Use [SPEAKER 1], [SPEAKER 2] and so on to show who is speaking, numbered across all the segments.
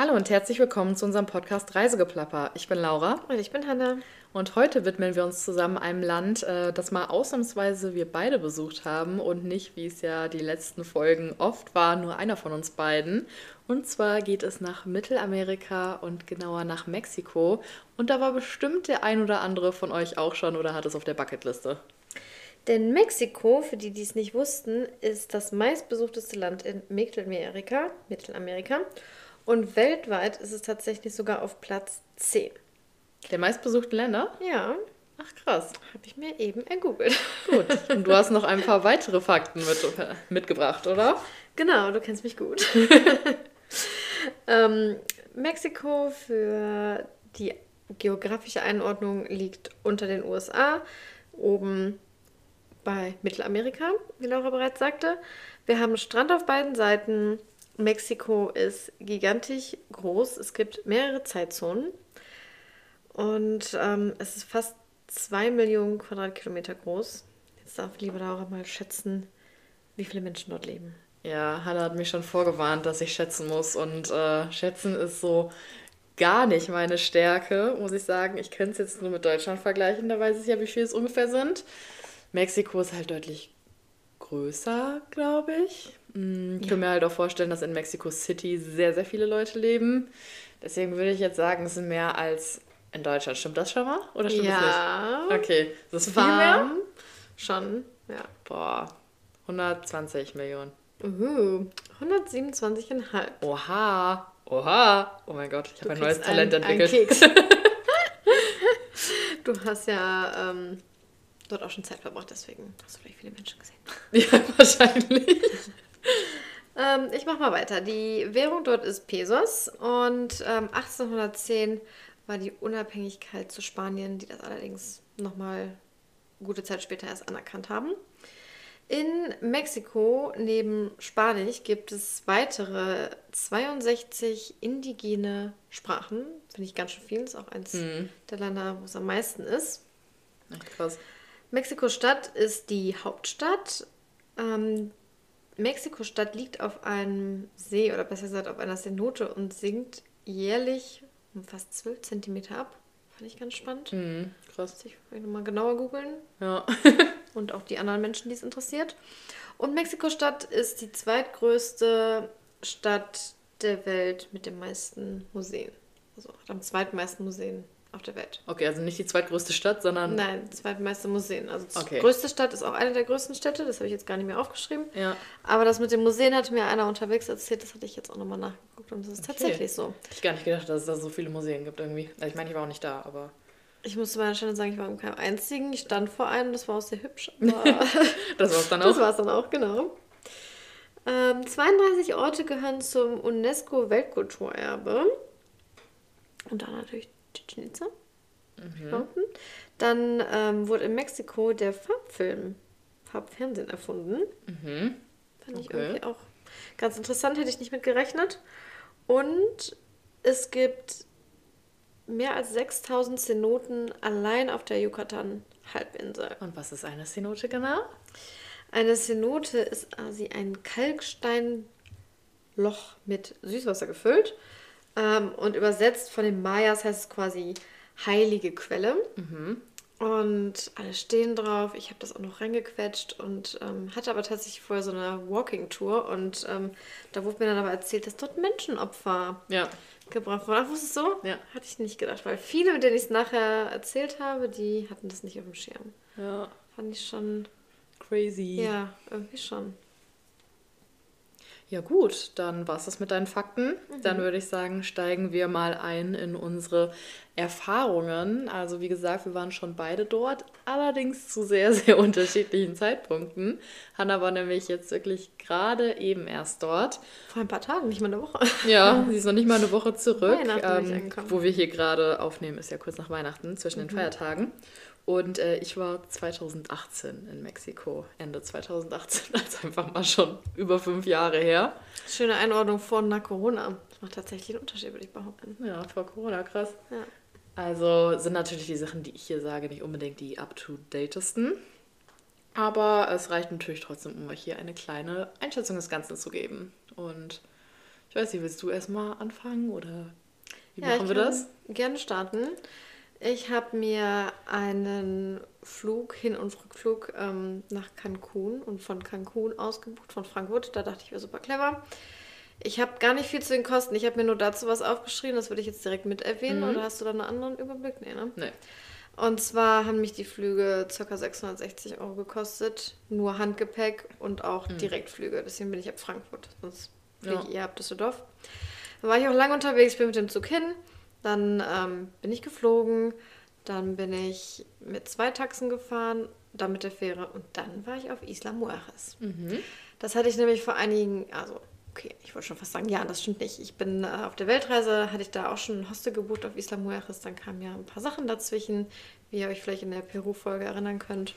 [SPEAKER 1] Hallo und herzlich willkommen zu unserem Podcast Reisegeplapper. Ich bin Laura.
[SPEAKER 2] Und ich bin Hanna.
[SPEAKER 1] Und heute widmen wir uns zusammen einem Land, äh, das mal ausnahmsweise wir beide besucht haben und nicht, wie es ja die letzten Folgen oft war, nur einer von uns beiden. Und zwar geht es nach Mittelamerika und genauer nach Mexiko. Und da war bestimmt der ein oder andere von euch auch schon oder hat es auf der Bucketliste.
[SPEAKER 2] Denn Mexiko, für die, die es nicht wussten, ist das meistbesuchteste Land in Mittelamerika. Mittelamerika. Und weltweit ist es tatsächlich sogar auf Platz 10.
[SPEAKER 1] Der meistbesuchten Länder?
[SPEAKER 2] Ja.
[SPEAKER 1] Ach krass.
[SPEAKER 2] Habe ich mir eben ergoogelt.
[SPEAKER 1] Gut. Und du hast noch ein paar weitere Fakten mit, mitgebracht, oder?
[SPEAKER 2] Genau, du kennst mich gut. ähm, Mexiko für die geografische Einordnung liegt unter den USA, oben bei Mittelamerika, wie Laura bereits sagte. Wir haben Strand auf beiden Seiten, Mexiko ist gigantisch groß. Es gibt mehrere Zeitzonen. Und ähm, es ist fast zwei Millionen Quadratkilometer groß. Jetzt darf lieber Laura mal schätzen, wie viele Menschen dort leben.
[SPEAKER 1] Ja, Hannah hat mich schon vorgewarnt, dass ich schätzen muss. Und äh, schätzen ist so gar nicht meine Stärke, muss ich sagen. Ich könnte es jetzt nur mit Deutschland vergleichen, da weiß ich ja, wie viel es ungefähr sind. Mexiko ist halt deutlich größer, glaube ich. Ich kann mir halt auch vorstellen, dass in Mexico City sehr, sehr viele Leute leben. Deswegen würde ich jetzt sagen, es sind mehr als in Deutschland. Stimmt das schon mal? Oder stimmt
[SPEAKER 2] ja.
[SPEAKER 1] das nicht? Okay. Das ist viel mehr?
[SPEAKER 2] Schon, ja.
[SPEAKER 1] Boah. 120 Millionen.
[SPEAKER 2] Uh, 127,5.
[SPEAKER 1] Oha. Oha. Oh mein Gott, ich habe ein neues Talent ein, entwickelt. Ein Keks.
[SPEAKER 2] du hast ja ähm, dort auch schon Zeit verbracht, deswegen hast du vielleicht viele Menschen gesehen.
[SPEAKER 1] Ja, wahrscheinlich.
[SPEAKER 2] ähm, ich mache mal weiter. Die Währung dort ist Pesos und ähm, 1810 war die Unabhängigkeit zu Spanien, die das allerdings nochmal gute Zeit später erst anerkannt haben. In Mexiko neben Spanisch gibt es weitere 62 indigene Sprachen. Finde ich ganz schön viel. Ist auch eins mhm. der Länder, wo es am meisten ist.
[SPEAKER 1] Ach, krass.
[SPEAKER 2] Mexiko-Stadt ist die Hauptstadt. Ähm, Mexiko-Stadt liegt auf einem See oder besser gesagt auf einer Cenote und sinkt jährlich um fast 12 Zentimeter ab. Fand ich ganz spannend.
[SPEAKER 1] Mhm, krass.
[SPEAKER 2] Ich will nochmal genauer googeln.
[SPEAKER 1] Ja.
[SPEAKER 2] und auch die anderen Menschen, die es interessiert. Und Mexiko-Stadt ist die zweitgrößte Stadt der Welt mit den meisten Museen. Also hat am zweitmeisten Museen auf der Welt.
[SPEAKER 1] Okay, also nicht die zweitgrößte Stadt, sondern.
[SPEAKER 2] Nein, zweitmeiste Museen. Also die
[SPEAKER 1] okay.
[SPEAKER 2] größte Stadt ist auch eine der größten Städte, das habe ich jetzt gar nicht mehr aufgeschrieben.
[SPEAKER 1] Ja.
[SPEAKER 2] Aber das mit den Museen hatte mir einer unterwegs erzählt, das hatte ich jetzt auch nochmal nachgeguckt und das ist okay. tatsächlich so.
[SPEAKER 1] Ich gar nicht gedacht, dass es da so viele Museen gibt irgendwie. Ich meine, ich war auch nicht da, aber.
[SPEAKER 2] Ich musste meiner Stelle sagen, ich war in keinem einzigen. Ich stand vor einem, das war auch sehr hübsch.
[SPEAKER 1] das war es dann auch.
[SPEAKER 2] Das war es dann auch, genau. Ähm, 32 Orte gehören zum UNESCO-Weltkulturerbe. Und dann natürlich Chichen Itza. Mhm. Dann ähm, wurde in Mexiko der Farbfilm, Farbfernsehen erfunden.
[SPEAKER 1] Mhm.
[SPEAKER 2] Fand ich irgendwie auch ganz interessant, hätte ich nicht mit gerechnet. Und es gibt mehr als 6000 Cenoten allein auf der Yucatan-Halbinsel.
[SPEAKER 1] Und was ist eine Cenote genau?
[SPEAKER 2] Eine Cenote ist quasi ein Kalksteinloch mit Süßwasser gefüllt. Ähm, und übersetzt von den Mayas heißt es quasi heilige Quelle.
[SPEAKER 1] Mhm.
[SPEAKER 2] Und alle stehen drauf. Ich habe das auch noch reingequetscht und ähm, hatte aber tatsächlich vorher so eine Walking-Tour. Und ähm, da wurde mir dann aber erzählt, dass dort Menschenopfer
[SPEAKER 1] ja.
[SPEAKER 2] gebracht wurden. Ach, wusstest du so?
[SPEAKER 1] Ja.
[SPEAKER 2] Hatte ich nicht gedacht, weil viele, mit denen ich es nachher erzählt habe, die hatten das nicht auf dem Schirm.
[SPEAKER 1] Ja.
[SPEAKER 2] Fand ich schon.
[SPEAKER 1] Crazy.
[SPEAKER 2] Ja, irgendwie schon.
[SPEAKER 1] Ja gut, dann war es das mit deinen Fakten. Mhm. Dann würde ich sagen, steigen wir mal ein in unsere Erfahrungen. Also wie gesagt, wir waren schon beide dort, allerdings zu sehr, sehr unterschiedlichen Zeitpunkten. Hanna war nämlich jetzt wirklich gerade eben erst dort.
[SPEAKER 2] Vor ein paar Tagen, nicht mal eine Woche.
[SPEAKER 1] Ja, sie ist noch nicht mal eine Woche zurück. Ähm, wo wir hier gerade aufnehmen, ist ja kurz nach Weihnachten, zwischen den mhm. Feiertagen. Und äh, ich war 2018 in Mexiko, Ende 2018, also einfach mal schon über fünf Jahre her.
[SPEAKER 2] Schöne Einordnung vor und nach Corona. Das macht tatsächlich einen Unterschied, würde ich behaupten.
[SPEAKER 1] Ja, vor Corona, krass.
[SPEAKER 2] Ja.
[SPEAKER 1] Also sind natürlich die Sachen, die ich hier sage, nicht unbedingt die up-to-datesten. Aber es reicht natürlich trotzdem, um euch hier eine kleine Einschätzung des Ganzen zu geben. Und Ich weiß nicht, willst du erstmal anfangen oder wie
[SPEAKER 2] Ja,
[SPEAKER 1] machen wir das?
[SPEAKER 2] gerne starten. Ich habe mir einen Flug, Hin- und Rückflug ähm, nach Cancun und von Cancun ausgebucht, von Frankfurt. Da dachte ich, wäre super clever. Ich habe gar nicht viel zu den Kosten. Ich habe mir nur dazu was aufgeschrieben, das würde ich jetzt direkt mit erwähnen. Oder hast du da einen anderen Überblick? Nee, ne?
[SPEAKER 1] Nee.
[SPEAKER 2] Und zwar haben mich die Flüge ca. 660 Euro gekostet. Nur Handgepäck und auch Direktflüge. Deswegen bin ich ab Frankfurt. Sonst fliege
[SPEAKER 1] Ja.
[SPEAKER 2] ich eher ab Düsseldorf. Dann war ich auch lange unterwegs, bin mit dem Zug hin. Dann ähm, bin ich geflogen. Dann bin ich mit zwei Taxen gefahren, dann mit der Fähre. Und dann war ich auf Isla Mujeres. Das hatte ich nämlich vor einigen, also okay, ich wollte schon fast sagen, ja, das stimmt nicht. Ich bin äh, auf der Weltreise, hatte ich da auch schon ein Hostel gebucht auf Isla Mujeres. Dann kamen ja ein paar Sachen dazwischen, wie ihr euch vielleicht in der Peru-Folge erinnern könnt.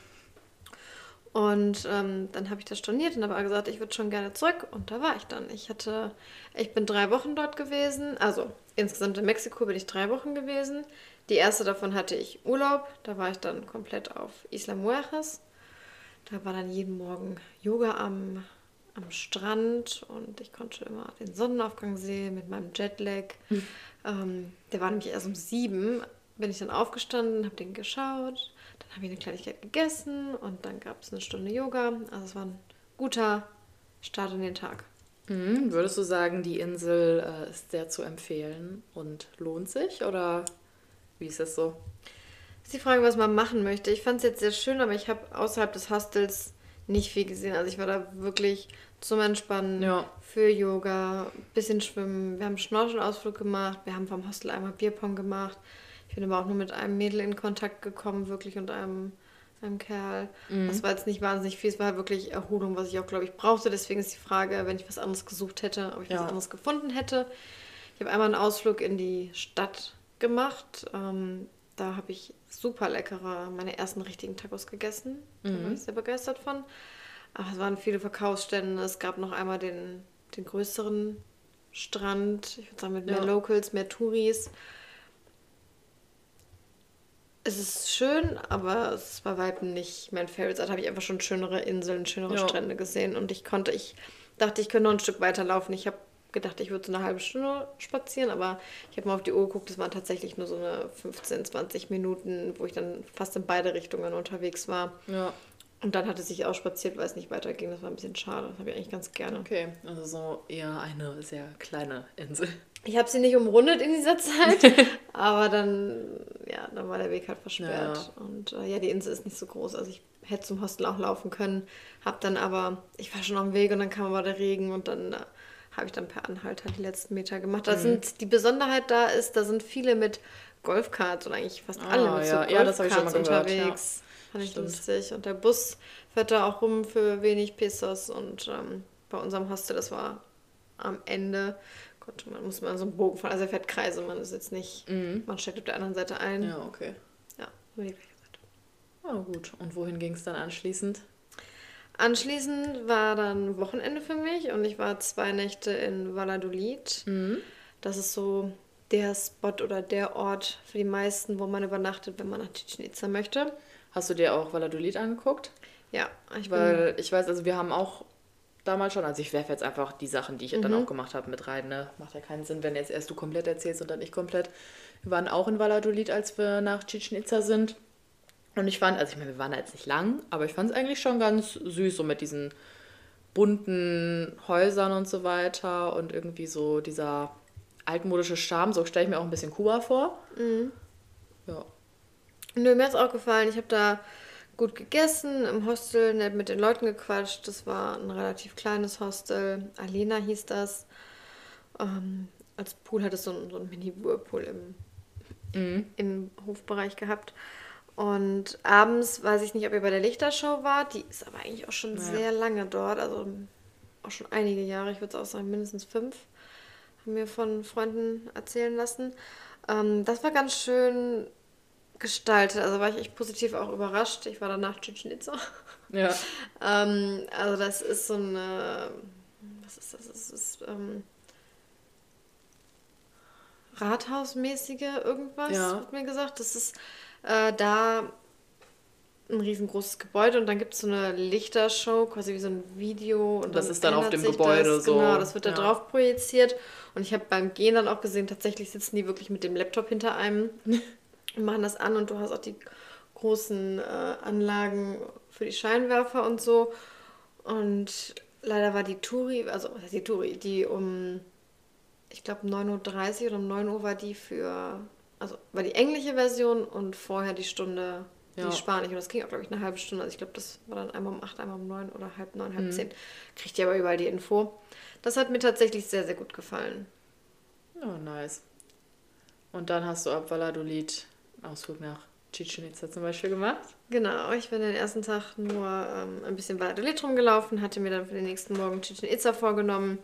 [SPEAKER 2] Und ähm, dann habe ich das storniert und habe gesagt, ich würde schon gerne zurück. Und da war ich dann. Ich hatte, ich bin drei Wochen dort gewesen. Also insgesamt in Mexiko bin ich drei Wochen gewesen. Die erste davon hatte ich Urlaub. Da war ich dann komplett auf Isla Mujeres. Da war dann jeden Morgen Yoga am, am Strand und ich konnte immer den Sonnenaufgang sehen mit meinem Jetlag. Ähm, der war nämlich erst um sieben. Bin ich dann aufgestanden, habe den geschaut. Dann habe ich eine Kleinigkeit gegessen und dann gab es eine Stunde Yoga. Also es war ein guter Start in den Tag.
[SPEAKER 1] Mhm. Würdest du sagen, die Insel äh, ist sehr zu empfehlen und lohnt sich? Oder wie ist das so?
[SPEAKER 2] ist die Frage, was man machen möchte. Ich fand es jetzt sehr schön, aber ich habe außerhalb des Hostels nicht viel gesehen. Also ich war da wirklich zum Entspannen,
[SPEAKER 1] Ja.
[SPEAKER 2] für Yoga, bisschen schwimmen. Wir haben Schnorchelausflug gemacht. Wir haben vom Hostel einmal Bierpong gemacht. Ich bin aber auch nur mit einem Mädel in Kontakt gekommen, wirklich, und einem, einem Kerl. Das war jetzt nicht wahnsinnig viel. Es war halt wirklich Erholung, was ich auch, glaube ich, brauchte. Deswegen ist die Frage, wenn ich was anderes gesucht hätte, ob ich
[SPEAKER 1] Ja.
[SPEAKER 2] was anderes gefunden hätte. Ich habe einmal einen Ausflug in die Stadt gemacht. Ähm, da habe ich super leckere, meine ersten richtigen Tacos gegessen. Da war ich sehr begeistert von. Aber es waren viele Verkaufsstände. Es gab noch einmal den, den größeren Strand. Ich würde sagen, mit mehr
[SPEAKER 1] Ja.
[SPEAKER 2] Locals, mehr Touris. Es ist schön, aber es ist bei Weitem nicht mein Favorite. Da habe ich einfach schon schönere Inseln, schönere
[SPEAKER 1] Ja.
[SPEAKER 2] Strände gesehen. Und ich konnte, ich dachte, ich könnte noch ein Stück weiterlaufen. Ich habe gedacht, ich würde so eine halbe Stunde spazieren, aber ich habe mal auf die Uhr geguckt, es waren tatsächlich nur so eine 15, 20 Minuten, wo ich dann fast in beide Richtungen unterwegs war.
[SPEAKER 1] Ja.
[SPEAKER 2] Und dann hat es sich ausspaziert, weil es nicht weiterging. Das war ein bisschen schade. Das habe ich eigentlich ganz gerne.
[SPEAKER 1] Okay, also so eher eine sehr kleine Insel.
[SPEAKER 2] Ich habe sie nicht umrundet in dieser Zeit, aber dann, ja, dann war der Weg halt versperrt. Und äh, ja, die Insel ist nicht so groß. Also ich hätte zum Hostel auch laufen können, habe dann aber, ich war schon auf dem Weg und dann kam aber der Regen und dann äh, habe ich dann per Anhalter die letzten Meter gemacht. Da sind, die Besonderheit da ist, da sind viele mit Golfkarts und eigentlich fast alle
[SPEAKER 1] Ah,
[SPEAKER 2] mit
[SPEAKER 1] ja.
[SPEAKER 2] so
[SPEAKER 1] Ja,
[SPEAKER 2] Golfkarts
[SPEAKER 1] mal gehört, ja.
[SPEAKER 2] unterwegs. Fand ich
[SPEAKER 1] Stimmt.
[SPEAKER 2] lustig. Und der Bus fährt da auch rum für wenig Pesos und ähm, bei unserem Hostel, das war am Ende, Gott, man muss mal so einen Bogen fahren. Also er fährt Kreise, man ist jetzt nicht, man steigt auf der anderen Seite ein. Ja,
[SPEAKER 1] Ja, okay.
[SPEAKER 2] nur die gleiche Seite.
[SPEAKER 1] Ah, gut. Und wohin ging es dann anschließend?
[SPEAKER 2] Anschließend war dann Wochenende für mich und ich war zwei Nächte in Valladolid. Das ist so der Spot oder der Ort für die meisten, wo man übernachtet, wenn man nach Chichen Itza möchte.
[SPEAKER 1] Hast du dir auch Valladolid angeguckt?
[SPEAKER 2] Ja, ich bin
[SPEAKER 1] Weil ich weiß, also wir haben auch damals schon, also ich werfe jetzt einfach die Sachen, die ich dann auch gemacht habe, mit rein. Ne? Macht ja keinen Sinn, wenn jetzt erst du komplett erzählst und dann ich komplett. Wir waren auch in Valladolid, als wir nach Chichen Itza sind. Und ich fand, also ich meine, wir waren da jetzt nicht lang, aber ich fand es eigentlich schon ganz süß, so mit diesen bunten Häusern und so weiter und irgendwie so dieser altmodische Charme. So stelle ich mir auch ein bisschen Kuba vor. Ja.
[SPEAKER 2] Nö, mir hat's auch gefallen. Ich habe da gut gegessen, im Hostel nett mit den Leuten gequatscht. Das war ein relativ kleines Hostel. Alena hieß das. Ähm, als Pool hat es so einen, so einen Mini-Whirlpool im, im Hofbereich gehabt. Und abends weiß ich nicht, ob ihr bei der Lichtershow wart. Die ist aber eigentlich auch schon
[SPEAKER 1] Ja.
[SPEAKER 2] sehr lange dort. Also auch schon einige Jahre. Ich würde auch sagen, mindestens fünf. Haben mir von Freunden erzählen lassen. Ähm, das war ganz schön gestaltet. Also war ich echt positiv auch überrascht. Ich war danach Chichen Itza.
[SPEAKER 1] Ja.
[SPEAKER 2] ähm, also das ist so eine, was ist das? Das ist ähm, Rathausmäßige irgendwas,
[SPEAKER 1] Ja.
[SPEAKER 2] wird mir gesagt. Das ist äh, da ein riesengroßes Gebäude und dann gibt es so eine Lichtershow, quasi wie so ein Video. Und das ist dann auf dem Gebäude das, so. Genau, das wird da ja. drauf projiziert. Und ich habe beim Gehen dann auch gesehen, tatsächlich sitzen die wirklich mit dem Laptop hinter einem machen das an und du hast auch die großen äh, Anlagen für die Scheinwerfer und so. Und leider war die Touri, also die Touri, die um, ich glaube 9.30 Uhr oder um 9 Uhr war die für, also war die englische Version und vorher die Stunde ja. die Spanisch. Und das ging auch, glaube ich, eine halbe Stunde. Also ich glaube, das war dann einmal um 8, einmal um 9 oder halb 9, halb mhm. 10. Kriegt ihr aber überall die Info. Das hat mir tatsächlich sehr, sehr gut gefallen.
[SPEAKER 1] Oh, nice. Und dann hast du ab Valladolid Ausflug nach Chichen Itza zum Beispiel gemacht?
[SPEAKER 2] Genau, ich bin den ersten Tag nur ähm, ein bisschen Valladolid rumgelaufen, hatte mir dann für den nächsten Morgen Chichen Itza vorgenommen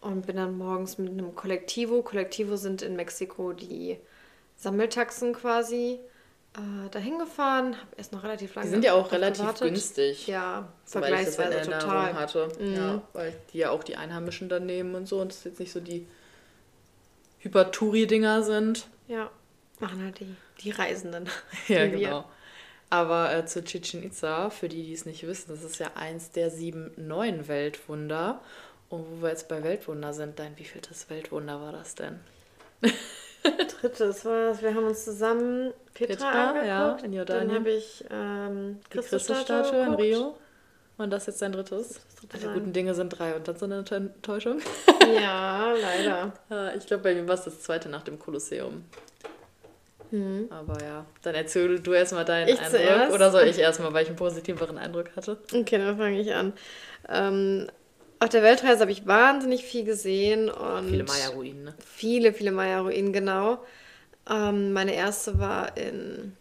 [SPEAKER 2] und bin dann morgens mit einem Kollektivo. Kollektivo sind in Mexiko die Sammeltaxen quasi äh, dahin gefahren, habe erst noch relativ lange. Die sind ja auch relativ gewartet. günstig.
[SPEAKER 1] Ja, vergleichsweise total. hatte. Mhm. Ja, weil die ja auch die Einheimischen dann nehmen und so und es jetzt nicht so die Hyper-Touri-Dinger sind.
[SPEAKER 2] Ja, machen halt die, die Reisenden.
[SPEAKER 1] ja, genau. Wir. Aber äh, zu Chichen Itza, für die, die es nicht wissen, das ist ja eins der sieben neuen Weltwunder. Und wo wir jetzt bei Weltwunder sind, dein wievieltes Weltwunder war das denn?
[SPEAKER 2] Drittes war es. Wir haben uns zusammen Petra, Petra angeguckt. Ja, in Jordanien. Dann habe ich ähm,
[SPEAKER 1] die Christusstatue in Rio. Und das ist jetzt dein drittes? Alle also guten Dinge sind drei und dann so eine Enttäuschung.
[SPEAKER 2] Ja, leider.
[SPEAKER 1] ich glaube, bei mir war es das zweite nach dem Kolosseum. Mhm. Aber ja, dann erzähl du erstmal deinen ich Eindruck. Zuerst? Oder soll ich erstmal, weil ich einen positiveren Eindruck hatte?
[SPEAKER 2] Okay, dann fange ich an. Ähm, auf der Weltreise habe ich wahnsinnig viel gesehen. Und viele Maya-Ruinen, ne? Viele, viele Maya-Ruinen, genau. Ähm, meine erste war in,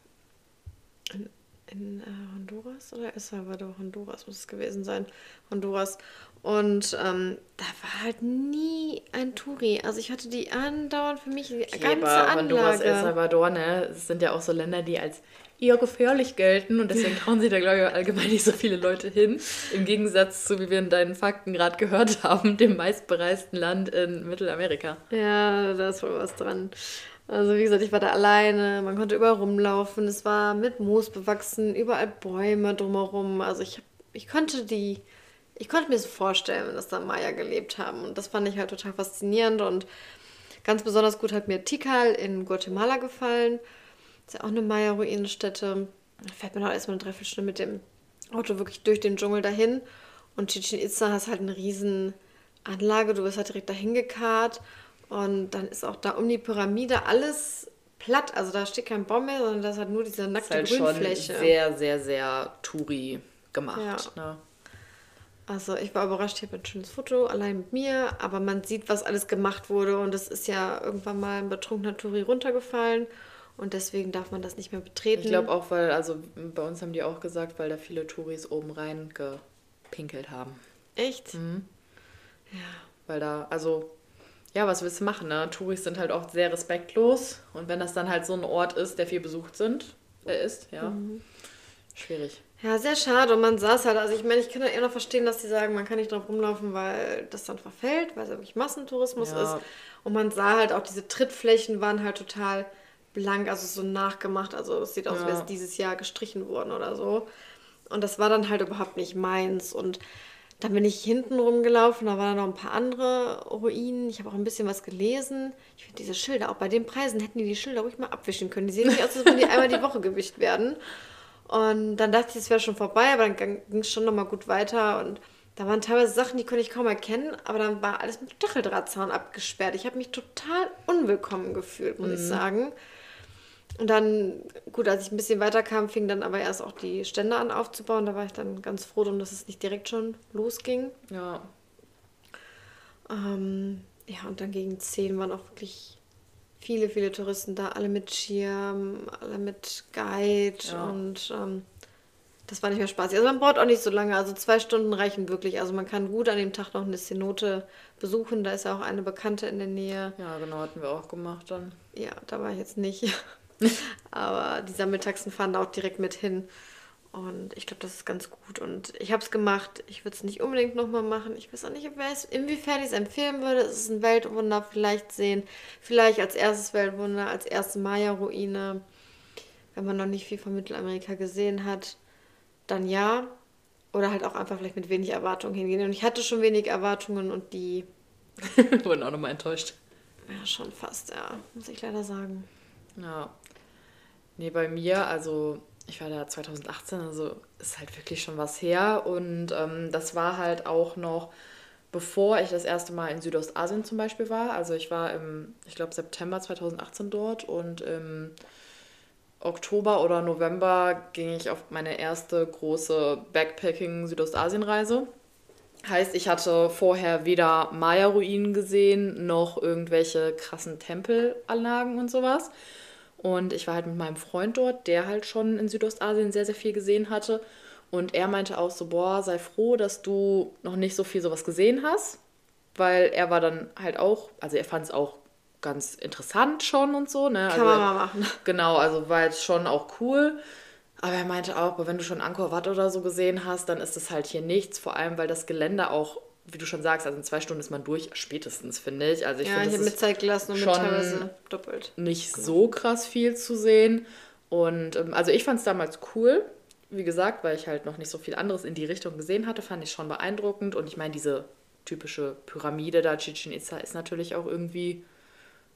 [SPEAKER 2] in, in äh, Honduras oder El Salvador? Honduras muss es gewesen sein. Honduras. Und ähm, da war halt nie ein Touri. Also ich hatte die andauernd für mich die okay, ganze aber Anlage.
[SPEAKER 1] Honduras, El Salvador, ne? Es sind ja auch so Länder, die als eher gefährlich gelten und deswegen trauen sich da, glaube ich, allgemein nicht so viele Leute hin. Im Gegensatz zu, wie wir in deinen Fakten gerade gehört haben, dem meistbereisten Land in Mittelamerika.
[SPEAKER 2] Ja, da ist wohl was dran. Also wie gesagt, ich war da alleine, man konnte überall rumlaufen, es war mit Moos bewachsen, überall Bäume drumherum. Also ich, ich konnte die, ich konnte mir so vorstellen, dass da Maya gelebt haben. Und das fand ich halt total faszinierend und ganz besonders gut hat mir Tikal in Guatemala gefallen. Ist ja auch eine Maya-Ruinenstätte. Da fährt man halt erstmal eine Dreiviertelstunde mit dem Auto wirklich durch den Dschungel dahin. Und Chichen Itza hast halt eine riesen Anlage. Du wirst halt direkt dahin gekarrt. Und dann ist auch da um die Pyramide alles platt. Also da steht kein Baum mehr, sondern das hat nur diese nackte
[SPEAKER 1] ist halt Grünfläche. Schon sehr, sehr, sehr Touri gemacht. Ja. Ne?
[SPEAKER 2] Also ich war überrascht, ich habe ein schönes Foto, allein mit mir, aber man sieht, was alles gemacht wurde und es ist ja irgendwann mal ein betrunkener Touri runtergefallen und deswegen darf man das nicht mehr betreten.
[SPEAKER 1] Ich glaube auch, weil, also bei uns haben die auch gesagt, weil da viele Touris oben rein gepinkelt haben. Echt? Mhm. Ja. Weil da, also, ja, was willst du machen, ne? Touris sind halt oft sehr respektlos. Und wenn das dann halt so ein Ort ist, der viel besucht sind, der ist, ja, mhm. schwierig.
[SPEAKER 2] Ja, sehr schade. Und man saß halt, also ich meine, ich kann ja eher noch verstehen, dass die sagen, man kann nicht drauf rumlaufen, weil das dann verfällt, weil es ja wirklich Massentourismus ja. ist. Und man sah halt auch, diese Trittflächen waren halt total blank, also so nachgemacht. Also es sieht aus, ja. als wäre es dieses Jahr gestrichen worden oder so. Und das war dann halt überhaupt nicht meins. Und dann bin ich hinten rumgelaufen, da waren noch ein paar andere Ruinen. Ich habe auch ein bisschen was gelesen. Ich finde diese Schilder, auch bei den Preisen hätten die die Schilder ruhig mal abwischen können. Die sehen nicht aus, als würden die einmal die Woche gewischt werden. Und dann dachte ich, es wäre schon vorbei, aber dann ging es schon nochmal gut weiter. Und da waren teilweise Sachen, die konnte ich kaum erkennen, aber dann war alles mit Stacheldrahtzaun abgesperrt. Ich habe mich total unwillkommen gefühlt, muss mhm. ich sagen. Und dann, gut, als ich ein bisschen weiter kam, fing dann aber erst auch die Stände an aufzubauen. Da war ich dann ganz froh drum, dass es nicht direkt schon losging. Ja. Ähm, ja, und dann gegen 10 waren auch wirklich viele, viele Touristen da, alle mit Schirm, alle mit Guide ja. und ähm, das war nicht mehr spaßig. Also man braucht auch nicht so lange, also zwei Stunden reichen wirklich. Also man kann gut an dem Tag noch eine Cenote besuchen, da ist ja auch eine Bekannte in der Nähe.
[SPEAKER 1] Ja, genau, hatten wir auch gemacht dann.
[SPEAKER 2] Ja, da war ich jetzt nicht. Aber die Sammeltaxen fahren da auch direkt mit hin. Und ich glaube, das ist ganz gut. Und ich habe es gemacht. Ich würde es nicht unbedingt nochmal machen. Ich weiß auch nicht, inwiefern ich es empfehlen würde. Es ist ein Weltwunder. Vielleicht sehen. Vielleicht als erstes Weltwunder, als erste Maya-Ruine. wenn man noch nicht viel von Mittelamerika gesehen hat, dann ja. Oder halt auch einfach vielleicht mit wenig Erwartungen hingehen. Und ich hatte schon wenig Erwartungen und die
[SPEAKER 1] wurden auch nochmal enttäuscht.
[SPEAKER 2] Ja, schon fast, ja, muss ich leider sagen.
[SPEAKER 1] Ja. Nee, bei mir, also ich war da 2018, also ist halt wirklich schon was her. Und ähm, das war halt auch noch, bevor ich das erste Mal in Südostasien zum Beispiel war. Also ich war im, ich glaube, September 2018 dort und im Oktober oder November ging ich auf meine erste große Backpacking-Südostasien-Reise. Heißt, ich hatte vorher weder Maya-Ruinen gesehen, noch irgendwelche krassen Tempelanlagen und sowas. Und ich war halt mit meinem Freund dort, der halt schon in Südostasien sehr, sehr viel gesehen hatte. Und er meinte auch so, boah, sei froh, dass du noch nicht so viel sowas gesehen hast. Weil er war dann halt auch, also er fand es auch ganz interessant schon und so. Ne? Kann also, man mal machen. Genau, also war jetzt schon auch cool. Aber er meinte auch, wenn du schon Angkor Wat oder so gesehen hast, dann ist das halt hier nichts. Vor allem, weil das Gelände auch, wie du schon sagst, also in zwei Stunden ist man durch, spätestens, finde ich. Also ich
[SPEAKER 2] ja,
[SPEAKER 1] finde,
[SPEAKER 2] ich habe mir Zeit gelassen und mit teilweise doppelt.
[SPEAKER 1] Nicht genau. so krass viel zu sehen. Und ähm, also ich fand es damals cool. Wie gesagt, weil ich halt noch nicht so viel anderes in die Richtung gesehen hatte, fand ich schon beeindruckend. Und ich meine, diese typische Pyramide da, Chichen Itza, ist natürlich auch irgendwie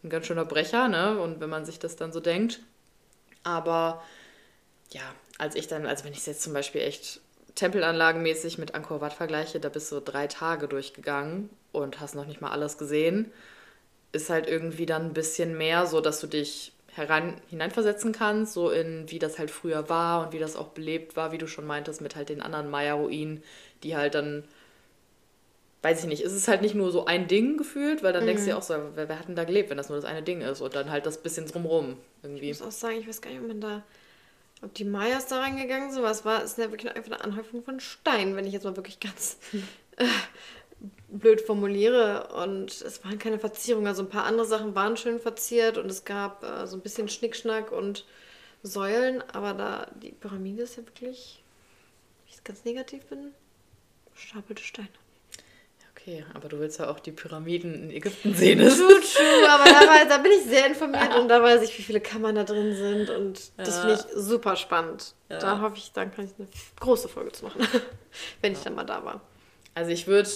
[SPEAKER 1] ein ganz schöner Brecher, ne? Und wenn man sich das dann so denkt. Aber ja, als ich dann, also wenn ich es jetzt zum Beispiel echt tempelanlagenmäßig mit Angkor Wat vergleiche, da bist du drei Tage durchgegangen und hast noch nicht mal alles gesehen, ist halt irgendwie dann ein bisschen mehr so, dass du dich herein, hineinversetzen kannst, so in wie das halt früher war und wie das auch belebt war, wie du schon meintest, mit halt den anderen Maya-Ruinen, die halt dann, weiß ich nicht, ist es halt nicht nur so ein Ding gefühlt, weil dann mhm. denkst du ja mhm. auch so, wer, wer hat denn da gelebt, wenn das nur das eine Ding ist und dann halt das bisschen drumrum irgendwie.
[SPEAKER 2] Ich muss auch sagen, ich weiß gar nicht, ob man da ob die Mayas da reingegangen sind, was war, ist ja wirklich einfach eine Anhäufung von Stein, wenn ich jetzt mal wirklich ganz äh, blöd formuliere. Und es waren keine Verzierungen. Also ein paar andere Sachen waren schön verziert und es gab äh, so ein bisschen Schnickschnack und Säulen, aber da die Pyramide ist ja wirklich, wenn ich jetzt ganz negativ bin, stapelte Steine.
[SPEAKER 1] Okay, aber du willst ja auch die Pyramiden in Ägypten sehen.
[SPEAKER 2] True, true, aber da, war, da, bin ich sehr informiert und da weiß ich, wie viele Kammern da drin sind und ja. das finde ich super spannend. Ja. Da hoffe ich, dann kann ich eine große Folge zu machen, wenn ja. ich dann mal da war.
[SPEAKER 1] Also ich würde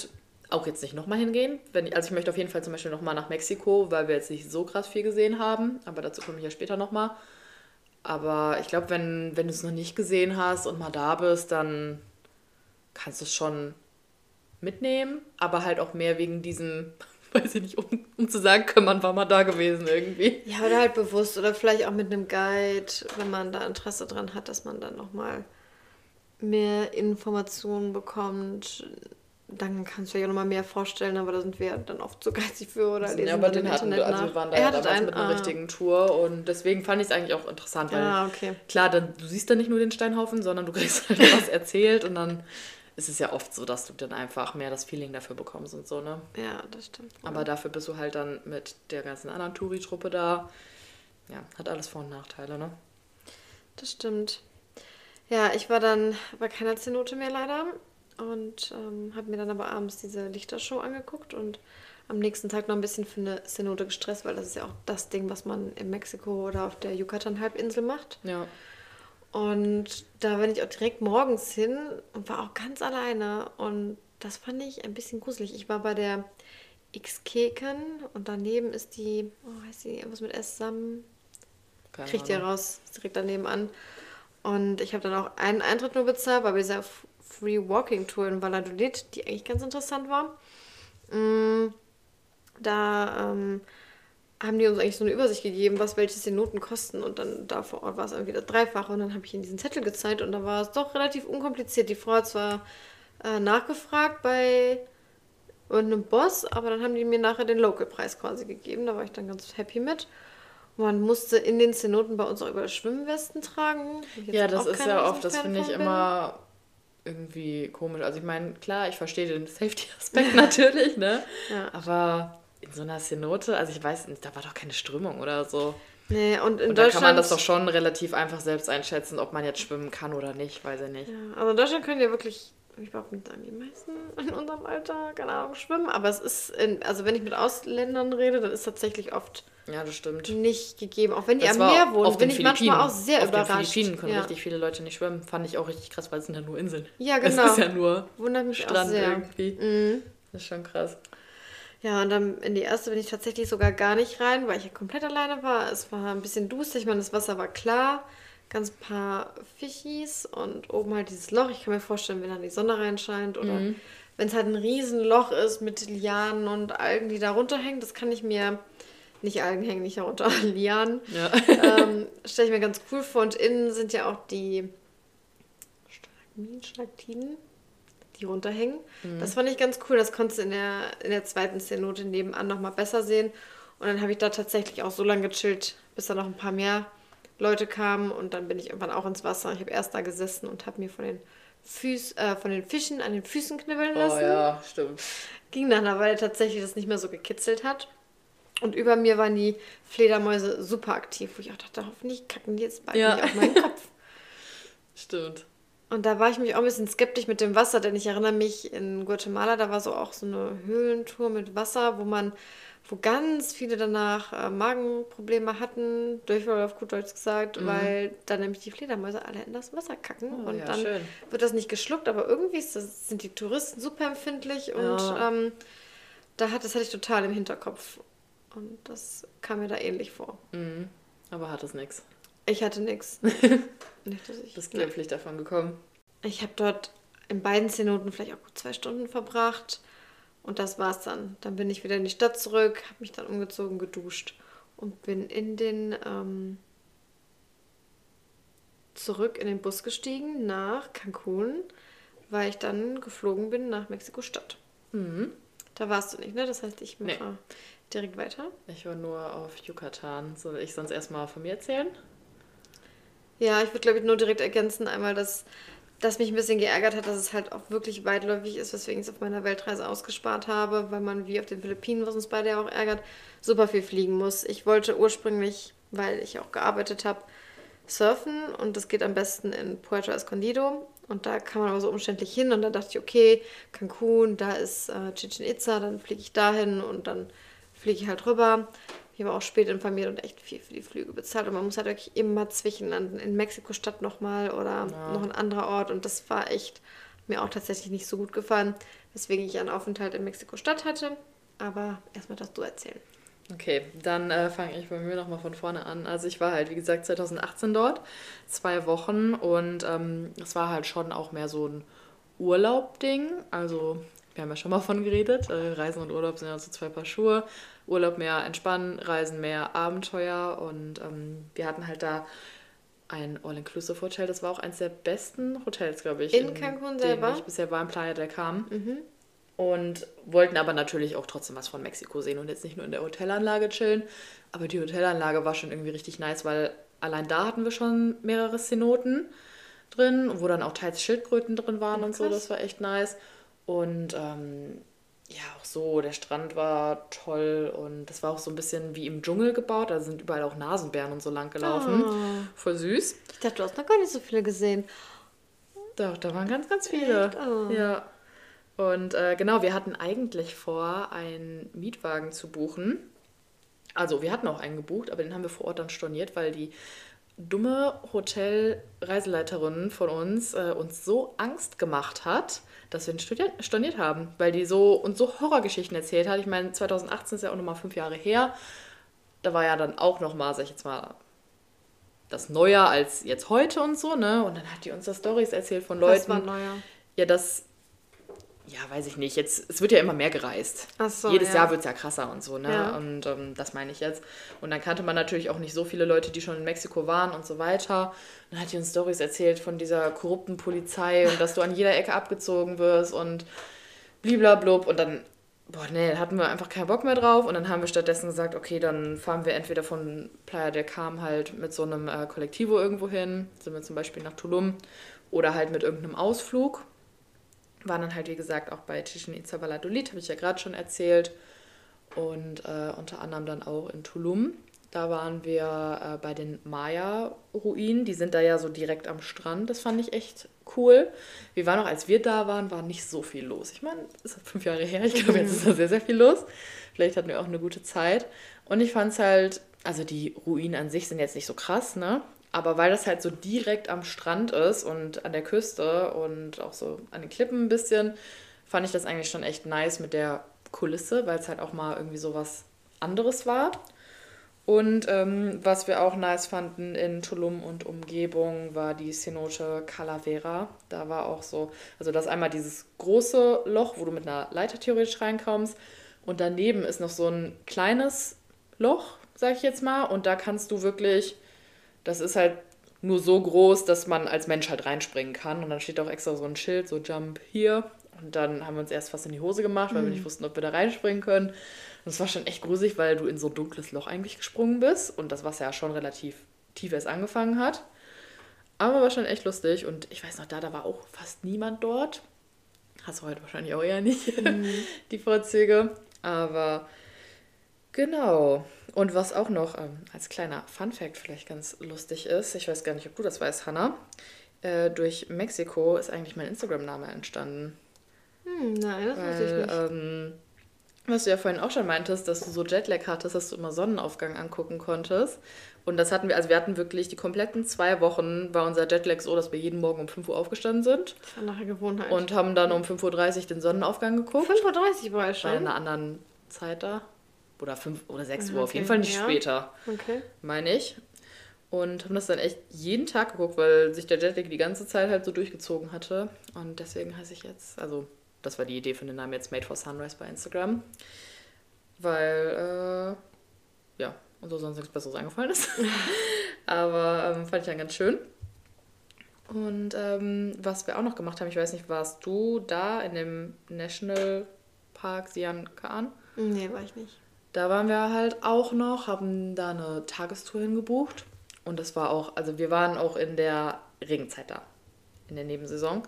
[SPEAKER 1] auch jetzt nicht nochmal hingehen. Wenn, also ich möchte auf jeden Fall zum Beispiel nochmal nach Mexiko, weil wir jetzt nicht so krass viel gesehen haben, aber dazu komme ich ja später nochmal. Aber ich glaube, wenn, wenn du es noch nicht gesehen hast und mal da bist, dann kannst du es schon mitnehmen, aber halt auch mehr wegen diesem, weiß ich nicht, um, um zu sagen, können man war mal da gewesen irgendwie.
[SPEAKER 2] Ja, oder halt bewusst oder vielleicht auch mit einem Guide, wenn man da Interesse dran hat, dass man dann nochmal mehr Informationen bekommt. Dann kannst du ja nochmal mehr vorstellen, aber da sind wir dann oft so geizig für oder lesen ja, aber den hatten wir, also
[SPEAKER 1] wir waren da ja damals einen, mit einer ah. richtigen Tour und deswegen fand ich es eigentlich auch interessant, weil ah, okay. klar, dann, du siehst dann nicht nur den Steinhaufen, sondern du kriegst halt was erzählt und dann ist es ja oft so, dass du dann einfach mehr das Feeling dafür bekommst und so, ne?
[SPEAKER 2] Ja, das stimmt.
[SPEAKER 1] Aber dafür bist du halt dann mit der ganzen anderen Touri-Truppe da. Ja, hat alles Vor- und Nachteile, ne?
[SPEAKER 2] Das stimmt. Ja, ich war dann bei keiner Zenote mehr leider und ähm, habe mir dann aber abends diese Lichtershow angeguckt und am nächsten Tag noch ein bisschen für eine Cenote gestresst, weil das ist ja auch das Ding, was man in Mexiko oder auf der Yucatan-Halbinsel macht. Ja. Und da bin ich auch direkt morgens hin und war auch ganz alleine. Und das fand ich ein bisschen gruselig. Ich war bei der X-Keken und daneben ist die, oh, heißt die irgendwas mit S zusammen? Kriegt ihr raus, ist direkt daneben an. Und ich habe dann auch einen Eintritt nur bezahlt, weil bei dieser Free Walking Tour in Valladolid, die eigentlich ganz interessant war. Mm, da ähm, haben die uns eigentlich so eine Übersicht gegeben, was welches die Noten kosten. Und dann da vor Ort war es irgendwie das Dreifache. Und dann habe ich in diesen Zettel gezeigt und da war es doch relativ unkompliziert. Die Frau hat zwar äh, nachgefragt bei einem Boss, aber dann haben die mir nachher den Local-Preis quasi gegeben. Da war ich dann ganz happy mit. Man musste in den Zenoten bei uns auch überall Schwimmwesten tragen.
[SPEAKER 1] Ja, das ist ja oft, das finde ich bin. immer irgendwie komisch. Also ich meine, klar, ich verstehe den Safety-Aspekt natürlich, ne? Ja. Aber in so einer Cenote, also ich weiß, da war doch keine Strömung oder so. Nee, und in und Deutschland. Da kann man das doch schon relativ einfach selbst einschätzen, ob man jetzt schwimmen kann oder nicht, weiß ich nicht.
[SPEAKER 2] Ja, also in Deutschland können ja wirklich ich glaube, mit die meisten in unserem Alter, keine Ahnung, schwimmen. Aber es ist, in, also wenn ich mit Ausländern rede, dann ist tatsächlich oft
[SPEAKER 1] ja, das stimmt.
[SPEAKER 2] nicht gegeben. Auch wenn die das am Meer wohnen, bin ich manchmal auch sehr
[SPEAKER 1] auf
[SPEAKER 2] überrascht.
[SPEAKER 1] Auf den Philippinen können ja. richtig viele Leute nicht schwimmen. Fand ich auch richtig krass, weil es sind ja nur Inseln.
[SPEAKER 2] Ja, genau.
[SPEAKER 1] Es ist ja nur
[SPEAKER 2] Wundert mich Strand auch sehr.
[SPEAKER 1] irgendwie. Mhm. Das ist schon krass.
[SPEAKER 2] Ja, und dann in die erste bin ich tatsächlich sogar gar nicht rein, weil ich ja komplett alleine war. Es war ein bisschen durstig, ich meine, das Wasser war klar ganz paar Fischis und oben halt dieses Loch. Ich kann mir vorstellen, wenn dann die Sonne reinscheint oder mhm. wenn es halt ein Riesenloch ist mit Lianen und Algen, die da runterhängen, das kann ich mir, nicht Algen hängen nicht darunter, Lianen, ja. ähm, stelle ich mir ganz cool vor. Und innen sind ja auch die Stalagminen, Stalaktiden, die runterhängen. Mhm. Das fand ich ganz cool. Das konntest du in der, in der zweiten Szenote nebenan nochmal besser sehen. Und dann habe ich da tatsächlich auch so lange gechillt, bis da noch ein paar mehr Leute kamen und dann bin ich irgendwann auch ins Wasser. Ich habe erst da gesessen und habe mir von den, Füß, äh, von den Fischen an den Füßen knibbeln oh lassen.
[SPEAKER 1] Oh ja, stimmt.
[SPEAKER 2] Ging dann aber, weil tatsächlich das nicht mehr so gekitzelt hat. Und über mir waren die Fledermäuse super aktiv, wo ich auch dachte, hoffentlich kacken die jetzt bald ja. nicht auf meinen Kopf.
[SPEAKER 1] Stimmt.
[SPEAKER 2] Und da war ich mich auch ein bisschen skeptisch mit dem Wasser, denn ich erinnere mich in Guatemala, da war so auch so eine Höhlentour mit Wasser, wo man wo ganz viele danach äh, Magenprobleme hatten, Durchfall auf gut Deutsch gesagt, mhm. weil dann nämlich die Fledermäuse alle in das Wasser kacken oh, und ja, dann schön. wird das nicht geschluckt, aber irgendwie das, sind die Touristen super empfindlich und ja. ähm, da hat, das hatte ich total im Hinterkopf und das kam mir da ähnlich vor.
[SPEAKER 1] Mhm. Aber hat es nichts.
[SPEAKER 2] Ich hatte nichts.
[SPEAKER 1] Nicht, dass ich. Das glimpflich davon gekommen.
[SPEAKER 2] Ich habe dort in beiden Zenoten vielleicht auch gut zwei Stunden verbracht. Und das war's dann. Dann bin ich wieder in die Stadt zurück, habe mich dann umgezogen, geduscht und bin in den ähm, zurück in den Bus gestiegen nach Cancun, weil ich dann geflogen bin nach Mexiko-Stadt. Mhm. Da warst du nicht, ne? Das heißt, ich mache nee. direkt weiter.
[SPEAKER 1] Ich war nur auf Yucatan. Soll ich sonst erstmal von mir erzählen?
[SPEAKER 2] Ja, ich würde, glaube ich, nur direkt ergänzen, einmal, dass das mich ein bisschen geärgert hat, dass es halt auch wirklich weitläufig ist, weswegen ich es auf meiner Weltreise ausgespart habe, weil man wie auf den Philippinen, was uns beide ja auch ärgert, super viel fliegen muss. Ich wollte ursprünglich, weil ich auch gearbeitet habe, surfen und das geht am besten in Puerto Escondido und da kann man aber so umständlich hin und da dachte ich, okay, Cancun, da ist äh, Chichen Itza, dann fliege ich dahin und dann fliege ich halt rüber. Ich habe auch spät informiert und echt viel für die Flüge bezahlt. Und man muss halt wirklich immer zwischenlanden. In Mexiko-Stadt nochmal oder ja. noch ein anderer Ort. Und das war echt mir auch tatsächlich nicht so gut gefallen, weswegen ich einen Aufenthalt in Mexiko-Stadt hatte. Aber erstmal das du erzählen.
[SPEAKER 1] Okay, dann äh, fange ich bei mir nochmal von vorne an. Also ich war halt, wie gesagt, 2018 dort, zwei Wochen und ähm, es war halt schon auch mehr so ein Urlaub-Ding. Also wir haben ja schon mal von geredet. Äh, Reisen und Urlaub sind ja so zwei Paar Schuhe. Urlaub mehr entspannen, Reisen mehr Abenteuer. Und ähm, wir hatten halt da ein All-Inclusive-Hotel. Das war auch eines der besten Hotels, glaube ich.
[SPEAKER 2] In, in Cancun selber?
[SPEAKER 1] ich bisher war in Playa del Carmen. Mhm. Und wollten aber natürlich auch trotzdem was von Mexiko sehen und jetzt nicht nur in der Hotelanlage chillen. Aber die Hotelanlage war schon irgendwie richtig nice, weil allein da hatten wir schon mehrere Cenoten drin, wo dann auch teils Schildkröten drin waren ja, und so. Das war echt nice. Und ähm, ja, auch so, der Strand war toll und das war auch so ein bisschen wie im Dschungel gebaut. Da sind überall auch Nasenbären und so lang gelaufen. Oh. Voll süß.
[SPEAKER 2] Ich dachte, du hast noch gar nicht so viele gesehen.
[SPEAKER 1] Doch, da waren ganz, ganz viele. Oh. Ja. Und äh, genau, wir hatten eigentlich vor, einen Mietwagen zu buchen. Also, wir hatten auch einen gebucht, aber den haben wir vor Ort dann storniert, weil die dumme Hotel-Reiseleiterin von uns äh, uns so Angst gemacht hat, dass wir ihn storniert haben, weil die so uns so Horrorgeschichten erzählt hat. Ich meine, 2018 ist ja auch nochmal fünf Jahre her. Da war ja dann auch nochmal, sag ich jetzt mal, das neuer als jetzt heute und so, ne? Und dann hat die uns da Stories erzählt von Leuten. Was
[SPEAKER 2] war neuer?
[SPEAKER 1] Ja, das ja, weiß ich nicht. Jetzt, es wird ja immer mehr gereist. Ach so, Jedes ja. Jahr wird es ja krasser und so, ne? Ja. Und ähm, das meine ich jetzt. Und dann kannte man natürlich auch nicht so viele Leute, die schon in Mexiko waren und so weiter. Und dann hat die uns Stories erzählt von dieser korrupten Polizei und dass du an jeder Ecke abgezogen wirst und bliblablub. Und dann, boah, nee, hatten wir einfach keinen Bock mehr drauf. Und dann haben wir stattdessen gesagt, okay, dann fahren wir entweder von Playa del Carmen halt mit so einem äh, Kollektivo irgendwo hin. Sind wir zum Beispiel nach Tulum. Oder halt mit irgendeinem Ausflug waren dann halt, wie gesagt, auch bei Chichen Itza Valladolid, habe ich ja gerade schon erzählt. Und äh, unter anderem dann auch in Tulum. Da waren wir äh, bei den Maya-Ruinen. Die sind da ja so direkt am Strand. Das fand ich echt cool. Wir waren auch, als wir da waren, war nicht so viel los. Ich meine, es ist fünf Jahre her. Ich glaube, jetzt ist da sehr, sehr viel los. Vielleicht hatten wir auch eine gute Zeit. Und ich fand es halt, also die Ruinen an sich sind jetzt nicht so krass, ne? Aber weil das halt so direkt am Strand ist und an der Küste und auch so an den Klippen ein bisschen, fand ich das eigentlich schon echt nice mit der Kulisse, weil es halt auch mal irgendwie so was anderes war. Und ähm, was wir auch nice fanden in Tulum und Umgebung war die Cenote Calavera. Da war auch so, also das ist einmal dieses große Loch, wo du mit einer Leiter theoretisch reinkommst. Und daneben ist noch so ein kleines Loch, sag ich jetzt mal. Und da kannst du wirklich, das ist halt nur so groß, dass man als Mensch halt reinspringen kann. Und dann steht auch extra so ein Schild, so Jump hier. Und dann haben wir uns erst fast in die Hose gemacht, weil mhm. wir nicht wussten, ob wir da reinspringen können. Und es war schon echt gruselig, weil du in so ein dunkles Loch eigentlich gesprungen bist und das Wasser ja schon relativ tief erst angefangen hat. Aber war schon echt lustig und ich weiß noch, da, da war auch fast niemand dort. Hast du heute wahrscheinlich auch eher nicht, mhm. die Vorzüge. Aber genau. Und was auch noch ähm, als kleiner Fun-Fact vielleicht ganz lustig ist, ich weiß gar nicht, ob du das weißt, Hannah, äh, durch Mexiko ist eigentlich mein Instagram-Name entstanden. Hm, nein, das weiß ich nicht. Ähm, was du ja vorhin auch schon meintest, dass du so Jetlag hattest, dass du immer Sonnenaufgang angucken konntest. Und das hatten wir, also wir hatten wirklich die kompletten zwei Wochen, war unser Jetlag so, dass wir jeden Morgen um 5 Uhr aufgestanden sind. Das war nachher Gewohnheit. Und haben dann um 5.30 Uhr den Sonnenaufgang geguckt. 5.30 Uhr war ich schon? Bei einer anderen Zeit da. Oder 5 oder 6 Uhr, auf jeden Fall nicht ja. später. Okay. Meine ich. Und haben das dann echt jeden Tag geguckt, weil sich der Jetlag die ganze Zeit halt so durchgezogen hatte. Und deswegen heiße ich jetzt, also das war die Idee von dem Namen jetzt Made for Sunrise bei Instagram. Weil, äh, ja, und so sonst nichts Besseres eingefallen ist. Aber ähm, fand ich dann ganz schön. Und ähm, was wir auch noch gemacht haben, ich weiß nicht, warst du da in dem National Park Sian Kaan?
[SPEAKER 2] Nee, war ich nicht.
[SPEAKER 1] Da waren wir halt auch noch, haben da eine Tagestour hingebucht. Und das war auch, also wir waren auch in der Regenzeit da, in der Nebensaison.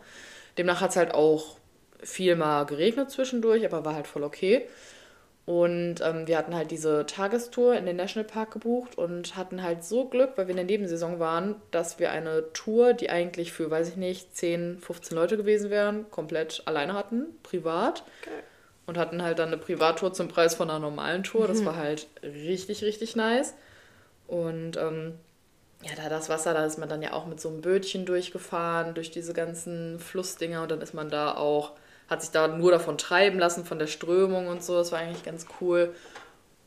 [SPEAKER 1] Demnach hat es halt auch viel mal geregnet zwischendurch, aber war halt voll okay. Und ähm, wir hatten halt diese Tagestour in den Nationalpark gebucht und hatten halt so Glück, weil wir in der Nebensaison waren, dass wir eine Tour, die eigentlich für, weiß ich nicht, 10, 15 Leute gewesen wären, komplett alleine hatten, privat. Okay. Und hatten halt dann eine Privattour zum Preis von einer normalen Tour. Das mhm. war halt richtig, richtig nice. Und ähm, ja, da das Wasser, da ist man dann ja auch mit so einem Bötchen durchgefahren, durch diese ganzen Flussdinger und dann ist man da auch hat sich da nur davon treiben lassen, von der Strömung und so. Das war eigentlich ganz cool.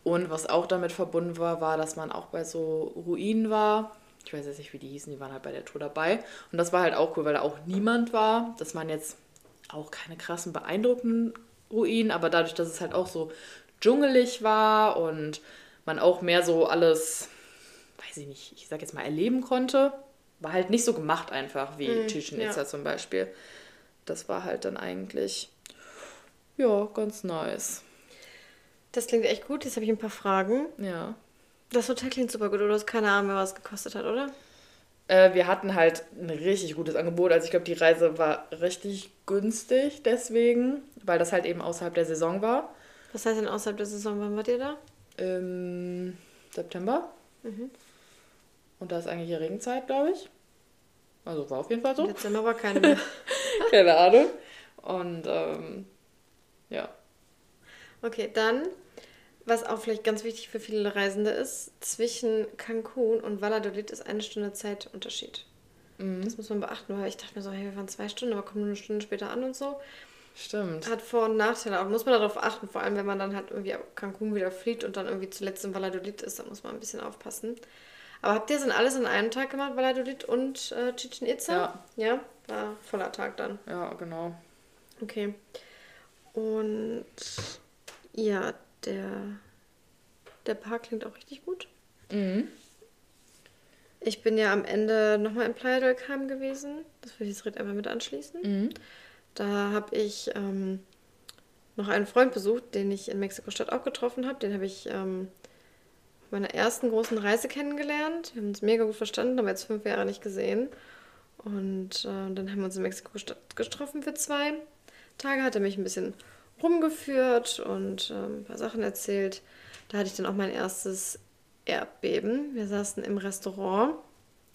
[SPEAKER 1] Und was auch damit verbunden war, war, dass man auch bei so Ruinen war. Ich weiß jetzt nicht, wie die hießen, die waren halt bei der Tour dabei. Und das war halt auch cool, weil da auch niemand war. Dass man jetzt auch keine krassen, beeindruckenden Ruinen, aber dadurch, dass es halt auch so dschungelig war und man auch mehr so alles, weiß ich nicht, ich sag jetzt mal, erleben konnte, war halt nicht so gemacht einfach wie mm, Chichen Itza ja. zum Beispiel das war halt dann eigentlich, ja, ganz nice.
[SPEAKER 2] Das klingt echt gut. Jetzt habe ich ein paar Fragen. Ja. Das Hotel klingt super gut, oder du hast keine Ahnung mehr, was es gekostet hat, oder?
[SPEAKER 1] Äh, wir hatten halt ein richtig gutes Angebot. Also ich glaube, die Reise war richtig günstig deswegen, weil das halt eben außerhalb der Saison war.
[SPEAKER 2] Was heißt denn außerhalb der Saison? Wann wart ihr da?
[SPEAKER 1] Im September. Mhm. Und da ist eigentlich die Regenzeit, glaube ich. Also war auf jeden Fall so. Dezember war keine mehr. keine Ahnung. Und ähm, ja.
[SPEAKER 2] Okay, dann, was auch vielleicht ganz wichtig für viele Reisende ist, zwischen Cancun und Valladolid ist eine Stunde Zeitunterschied. Mhm. Das muss man beachten, weil ich dachte mir so, hey, wir waren zwei Stunden, aber kommen nur eine Stunde später an und so. Stimmt. Hat Vor- und Nachteile, aber muss man darauf achten, vor allem wenn man dann halt irgendwie ab Cancun wieder fliegt und dann irgendwie zuletzt in Valladolid ist, da muss man ein bisschen aufpassen. Aber habt ihr das dann alles in einem Tag gemacht, Valladolid und äh, Chichen Itza? Ja. Ja, war voller Tag dann.
[SPEAKER 1] Ja, genau.
[SPEAKER 2] Okay. Und ja, der, der Park klingt auch richtig gut. Mhm. Ich bin ja am Ende nochmal in Playa del Carmen gewesen. Das will ich jetzt direkt einfach mit anschließen. Mhm. Da habe ich ähm, noch einen Freund besucht, den ich in Mexiko-Stadt auch getroffen habe. Den habe ich ähm, meiner ersten großen Reise kennengelernt. Wir haben uns mega gut verstanden, haben jetzt fünf Jahre nicht gesehen. Und äh, dann haben wir uns in Mexiko getroffen für zwei Tage. Hat er mich ein bisschen rumgeführt und äh, ein paar Sachen erzählt. Da hatte ich dann auch mein erstes Erdbeben. Wir saßen im Restaurant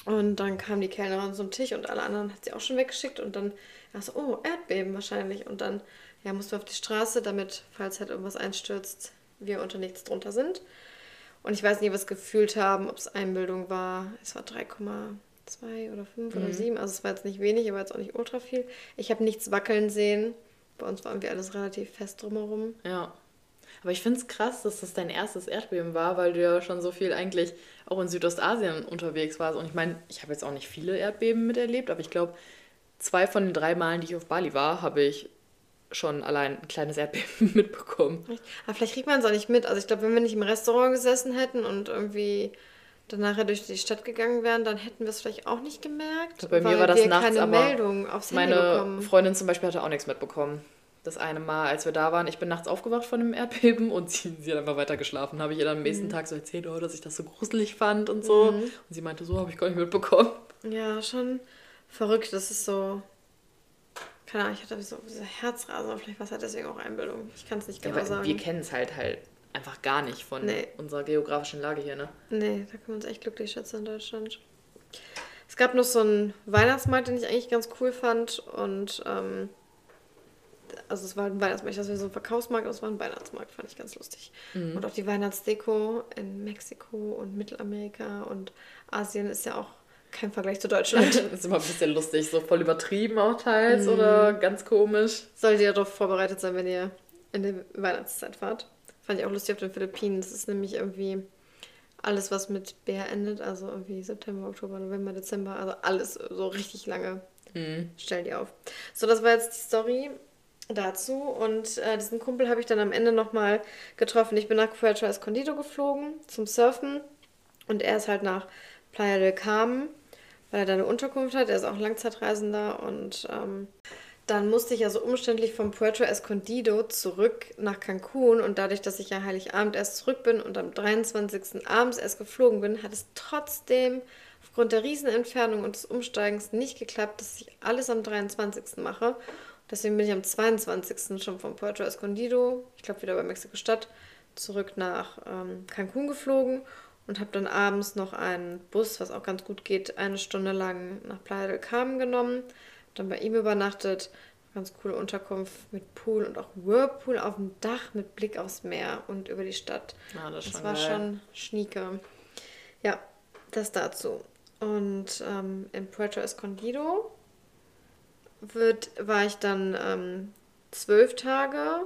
[SPEAKER 2] und dann kam die Kellnerin zum Tisch und alle anderen hat sie auch schon weggeschickt und dann so, oh, Erdbeben wahrscheinlich. Und dann ja, mussten wir auf die Straße, damit, falls halt irgendwas einstürzt, wir unter nichts drunter sind. Und ich weiß nicht, was gefühlt haben, ob es Einbildung war. Es war 3,2 oder 5 mhm. oder 7. Also es war jetzt nicht wenig, aber jetzt auch nicht ultra viel. Ich habe nichts wackeln sehen. Bei uns war irgendwie alles relativ fest drumherum.
[SPEAKER 1] Ja. Aber ich finde es krass, dass das dein erstes Erdbeben war, weil du ja schon so viel eigentlich auch in Südostasien unterwegs warst. Und ich meine, ich habe jetzt auch nicht viele Erdbeben miterlebt, aber ich glaube, zwei von den drei Malen, die ich auf Bali war, habe ich schon allein ein kleines Erdbeben mitbekommen.
[SPEAKER 2] Aber vielleicht kriegt man es auch nicht mit. Also ich glaube, wenn wir nicht im Restaurant gesessen hätten und irgendwie dann nachher durch die Stadt gegangen wären, dann hätten wir es vielleicht auch nicht gemerkt. Bei mir war das
[SPEAKER 1] nachts, keine aber Meldung aufs Handy meine bekommen. Freundin zum Beispiel hatte auch nichts mitbekommen. Das eine Mal, als wir da waren, ich bin nachts aufgewacht von dem Erdbeben und sie, sie hat einfach weiter geschlafen. Habe ich ihr dann am nächsten mhm. Tag so erzählt, oh, dass ich das so gruselig fand und so. Mhm. Und sie meinte, so habe ich gar nicht mitbekommen.
[SPEAKER 2] Ja, schon verrückt. Das ist so, keine Ahnung, ich hatte so diese Herzrasen, vielleicht war es halt deswegen auch Einbildung. Ich kann es nicht
[SPEAKER 1] genau ja, sagen. Wir kennen es halt halt einfach gar nicht von nee. unserer geografischen Lage hier, ne?
[SPEAKER 2] Nee, da können wir uns echt glücklich schätzen in Deutschland. Es gab noch so einen Weihnachtsmarkt, den ich eigentlich ganz cool fand. Und ähm, also es war ein Weihnachtsmarkt, das wäre so ein Verkaufsmarkt, aber es war ein Weihnachtsmarkt, fand ich ganz lustig. Mhm. Und auch die Weihnachtsdeko in Mexiko und Mittelamerika und Asien ist ja auch kein Vergleich zu Deutschland.
[SPEAKER 1] das ist immer ein bisschen lustig, so voll übertrieben auch teils mm. oder ganz komisch.
[SPEAKER 2] Solltet ihr darauf vorbereitet sein, wenn ihr in der Weihnachtszeit fahrt. Fand ich auch lustig auf den Philippinen. Das ist nämlich irgendwie alles, was mit Bär endet, also irgendwie September, Oktober, November, Dezember, also alles so richtig lange. Mhm. Stell die auf. So, das war jetzt die Story dazu und äh, diesen Kumpel habe ich dann am Ende nochmal getroffen. Ich bin nach Puerto Escondido geflogen zum Surfen und er ist halt nach Playa del Carmen, weil er da eine Unterkunft hat. Er ist auch Langzeitreisender und ähm, dann musste ich ja so umständlich von Puerto Escondido zurück nach Cancun und dadurch, dass ich ja Heiligabend erst zurück bin und am 23. abends erst geflogen bin, hat es trotzdem aufgrund der Riesenentfernung und des Umsteigens nicht geklappt, dass ich alles am 23. mache. Deswegen bin ich am 22. schon von Puerto Escondido, ich glaube wieder bei Mexiko-Stadt, zurück nach ähm, Cancun geflogen und habe dann abends noch einen Bus, was auch ganz gut geht, eine Stunde lang nach Playa del Carmen genommen, dann bei ihm übernachtet. Ganz coole Unterkunft mit Pool und auch Whirlpool auf dem Dach mit Blick aufs Meer und über die Stadt. Ah, das, das war geil. schon schnieke. Ja, das dazu. Und ähm, in Puerto Escondido wird, war ich dann ähm, zwölf Tage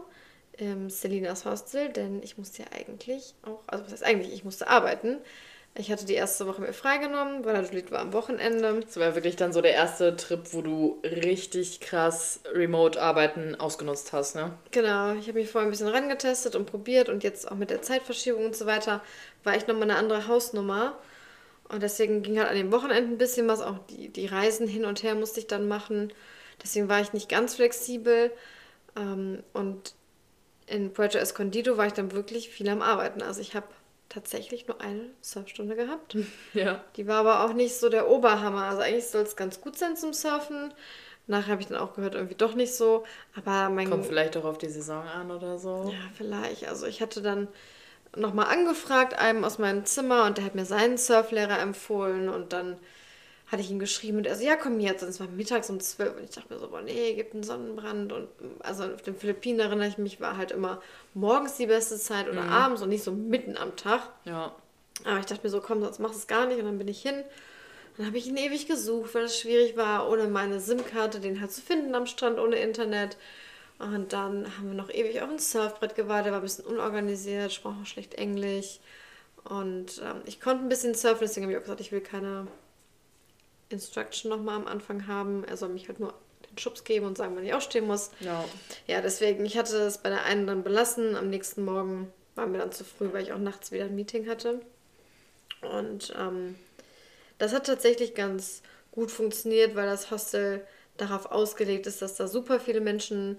[SPEAKER 2] ähm, Selinas Hostel, denn ich musste ja eigentlich auch, also was heißt eigentlich, ich musste arbeiten. Ich hatte die erste Woche mir freigenommen, weil Valladolid war am Wochenende.
[SPEAKER 1] Das war wirklich dann so der erste Trip, wo du richtig krass Remote-Arbeiten ausgenutzt hast, ne?
[SPEAKER 2] Genau, ich habe mich vorher ein bisschen rangetestet und probiert und jetzt auch mit der Zeitverschiebung und so weiter war ich nochmal eine andere Hausnummer. Und deswegen ging halt an den Wochenenden ein bisschen was, auch die, die Reisen hin und her musste ich dann machen. Deswegen war ich nicht ganz flexibel. Ähm, und in Puerto Escondido war ich dann wirklich viel am Arbeiten. Also ich habe tatsächlich nur eine Surfstunde gehabt. Ja. Die war aber auch nicht so der Oberhammer. Also eigentlich soll es ganz gut sein zum Surfen. Nachher habe ich dann auch gehört, irgendwie doch nicht so. Aber mein.
[SPEAKER 1] Kommt vielleicht auch auf die Saison an oder so.
[SPEAKER 2] Ja, vielleicht. Also ich hatte dann nochmal angefragt, einem aus meinem Zimmer, und der hat mir seinen Surflehrer empfohlen und dann hatte ich ihm geschrieben und er so, ja, komm jetzt. Und es war mittags um zwölf und ich dachte mir so, boah, nee, gibt einen Sonnenbrand. Und also auf den Philippinen erinnere ich mich, war halt immer morgens die beste Zeit oder mhm. abends und nicht so mitten am Tag. Ja. Aber ich dachte mir so, komm, sonst machst du es gar nicht. Und dann bin ich hin. Dann habe ich ihn ewig gesucht, weil es schwierig war, ohne meine SIM-Karte den halt zu finden am Strand, ohne Internet. Und dann haben wir noch ewig auf ein Surfbrett gewartet, war ein bisschen unorganisiert, sprach auch schlecht Englisch. Und ähm, ich konnte ein bisschen surfen, deswegen habe ich auch gesagt, ich will keine Instruction nochmal am Anfang haben. Er soll mich halt nur den Schubs geben und sagen, wann ich aufstehen muss. Ja. Ja, deswegen, ich hatte es bei der einen dann belassen. Am nächsten Morgen war mir dann zu früh, weil ich auch nachts wieder ein Meeting hatte. Und ähm, das hat tatsächlich ganz gut funktioniert, weil das Hostel darauf ausgelegt ist, dass da super viele Menschen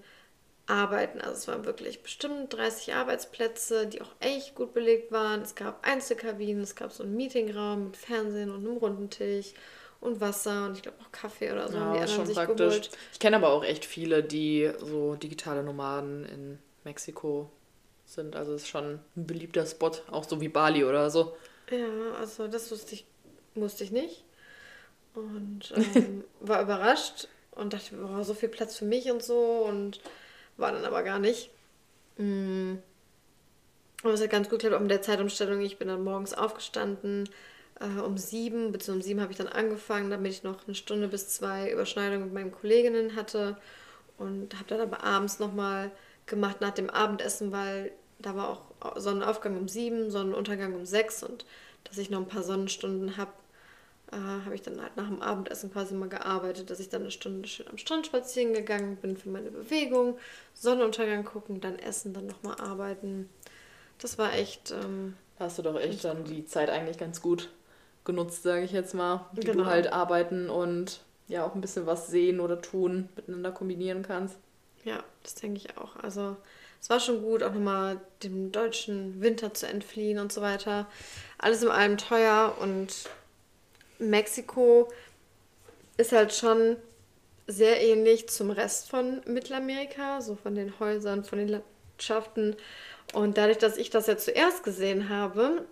[SPEAKER 2] arbeiten. Also es waren wirklich bestimmt 30 Arbeitsplätze, die auch echt gut belegt waren. Es gab Einzelkabinen, es gab so einen Meetingraum mit Fernsehen und einem runden Tisch und Wasser und ich glaube auch Kaffee oder so. Ja, die
[SPEAKER 1] schon sich praktisch. Geholt. Ich kenne aber auch echt viele, die so digitale Nomaden in Mexiko sind. Also es ist schon ein beliebter Spot, auch so wie Bali oder so.
[SPEAKER 2] Ja, also das wusste ich, wusste ich nicht. Und ähm, war überrascht und dachte, oh, so viel Platz für mich und so und war dann aber gar nicht. Mm. Aber es hat ganz gut geklappt, auch mit der Zeitumstellung. Ich bin dann morgens aufgestanden äh, um sieben, beziehungsweise um sieben habe ich dann angefangen, damit ich noch eine Stunde bis zwei Überschneidungen mit meinen Kolleginnen hatte und habe dann aber abends nochmal gemacht nach dem Abendessen, weil da war auch Sonnenaufgang um sieben, Sonnenuntergang um sechs und dass ich noch ein paar Sonnenstunden habe, äh, habe ich dann halt nach dem Abendessen quasi mal gearbeitet, dass ich dann eine Stunde schön am Strand spazieren gegangen bin für meine Bewegung, Sonnenuntergang gucken, dann essen, dann nochmal arbeiten. Das war echt. Ähm,
[SPEAKER 1] hast du doch echt dann die Zeit eigentlich ganz gut genutzt, sage ich jetzt mal, die genau. du halt arbeiten und ja auch ein bisschen was sehen oder tun miteinander kombinieren kannst.
[SPEAKER 2] Ja, das denke ich auch. Also es war schon gut, auch nochmal dem deutschen Winter zu entfliehen und so weiter. Alles in allem teuer und Mexiko ist halt schon sehr ähnlich zum Rest von Mittelamerika, so von den Häusern, von den Landschaften. Und dadurch, dass ich das ja zuerst gesehen habe,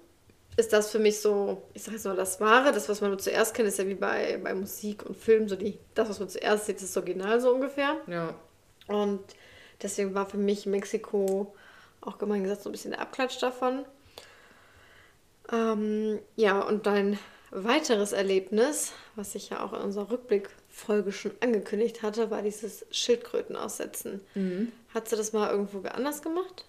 [SPEAKER 2] ist das für mich so, ich sage jetzt mal, das Wahre. Das, was man zuerst kennt, ist ja wie bei, bei Musik und Film, so die, das, was man zuerst sieht, ist das Original so ungefähr. Ja. Und deswegen war für mich Mexiko auch gemein gesagt so ein bisschen der Abklatsch davon. Ähm, ja, und dein weiteres Erlebnis, was ich ja auch in unserer Rückblickfolge schon angekündigt hatte, war dieses Schildkrötenaussetzen. Mhm. Hast du das mal irgendwo anders gemacht?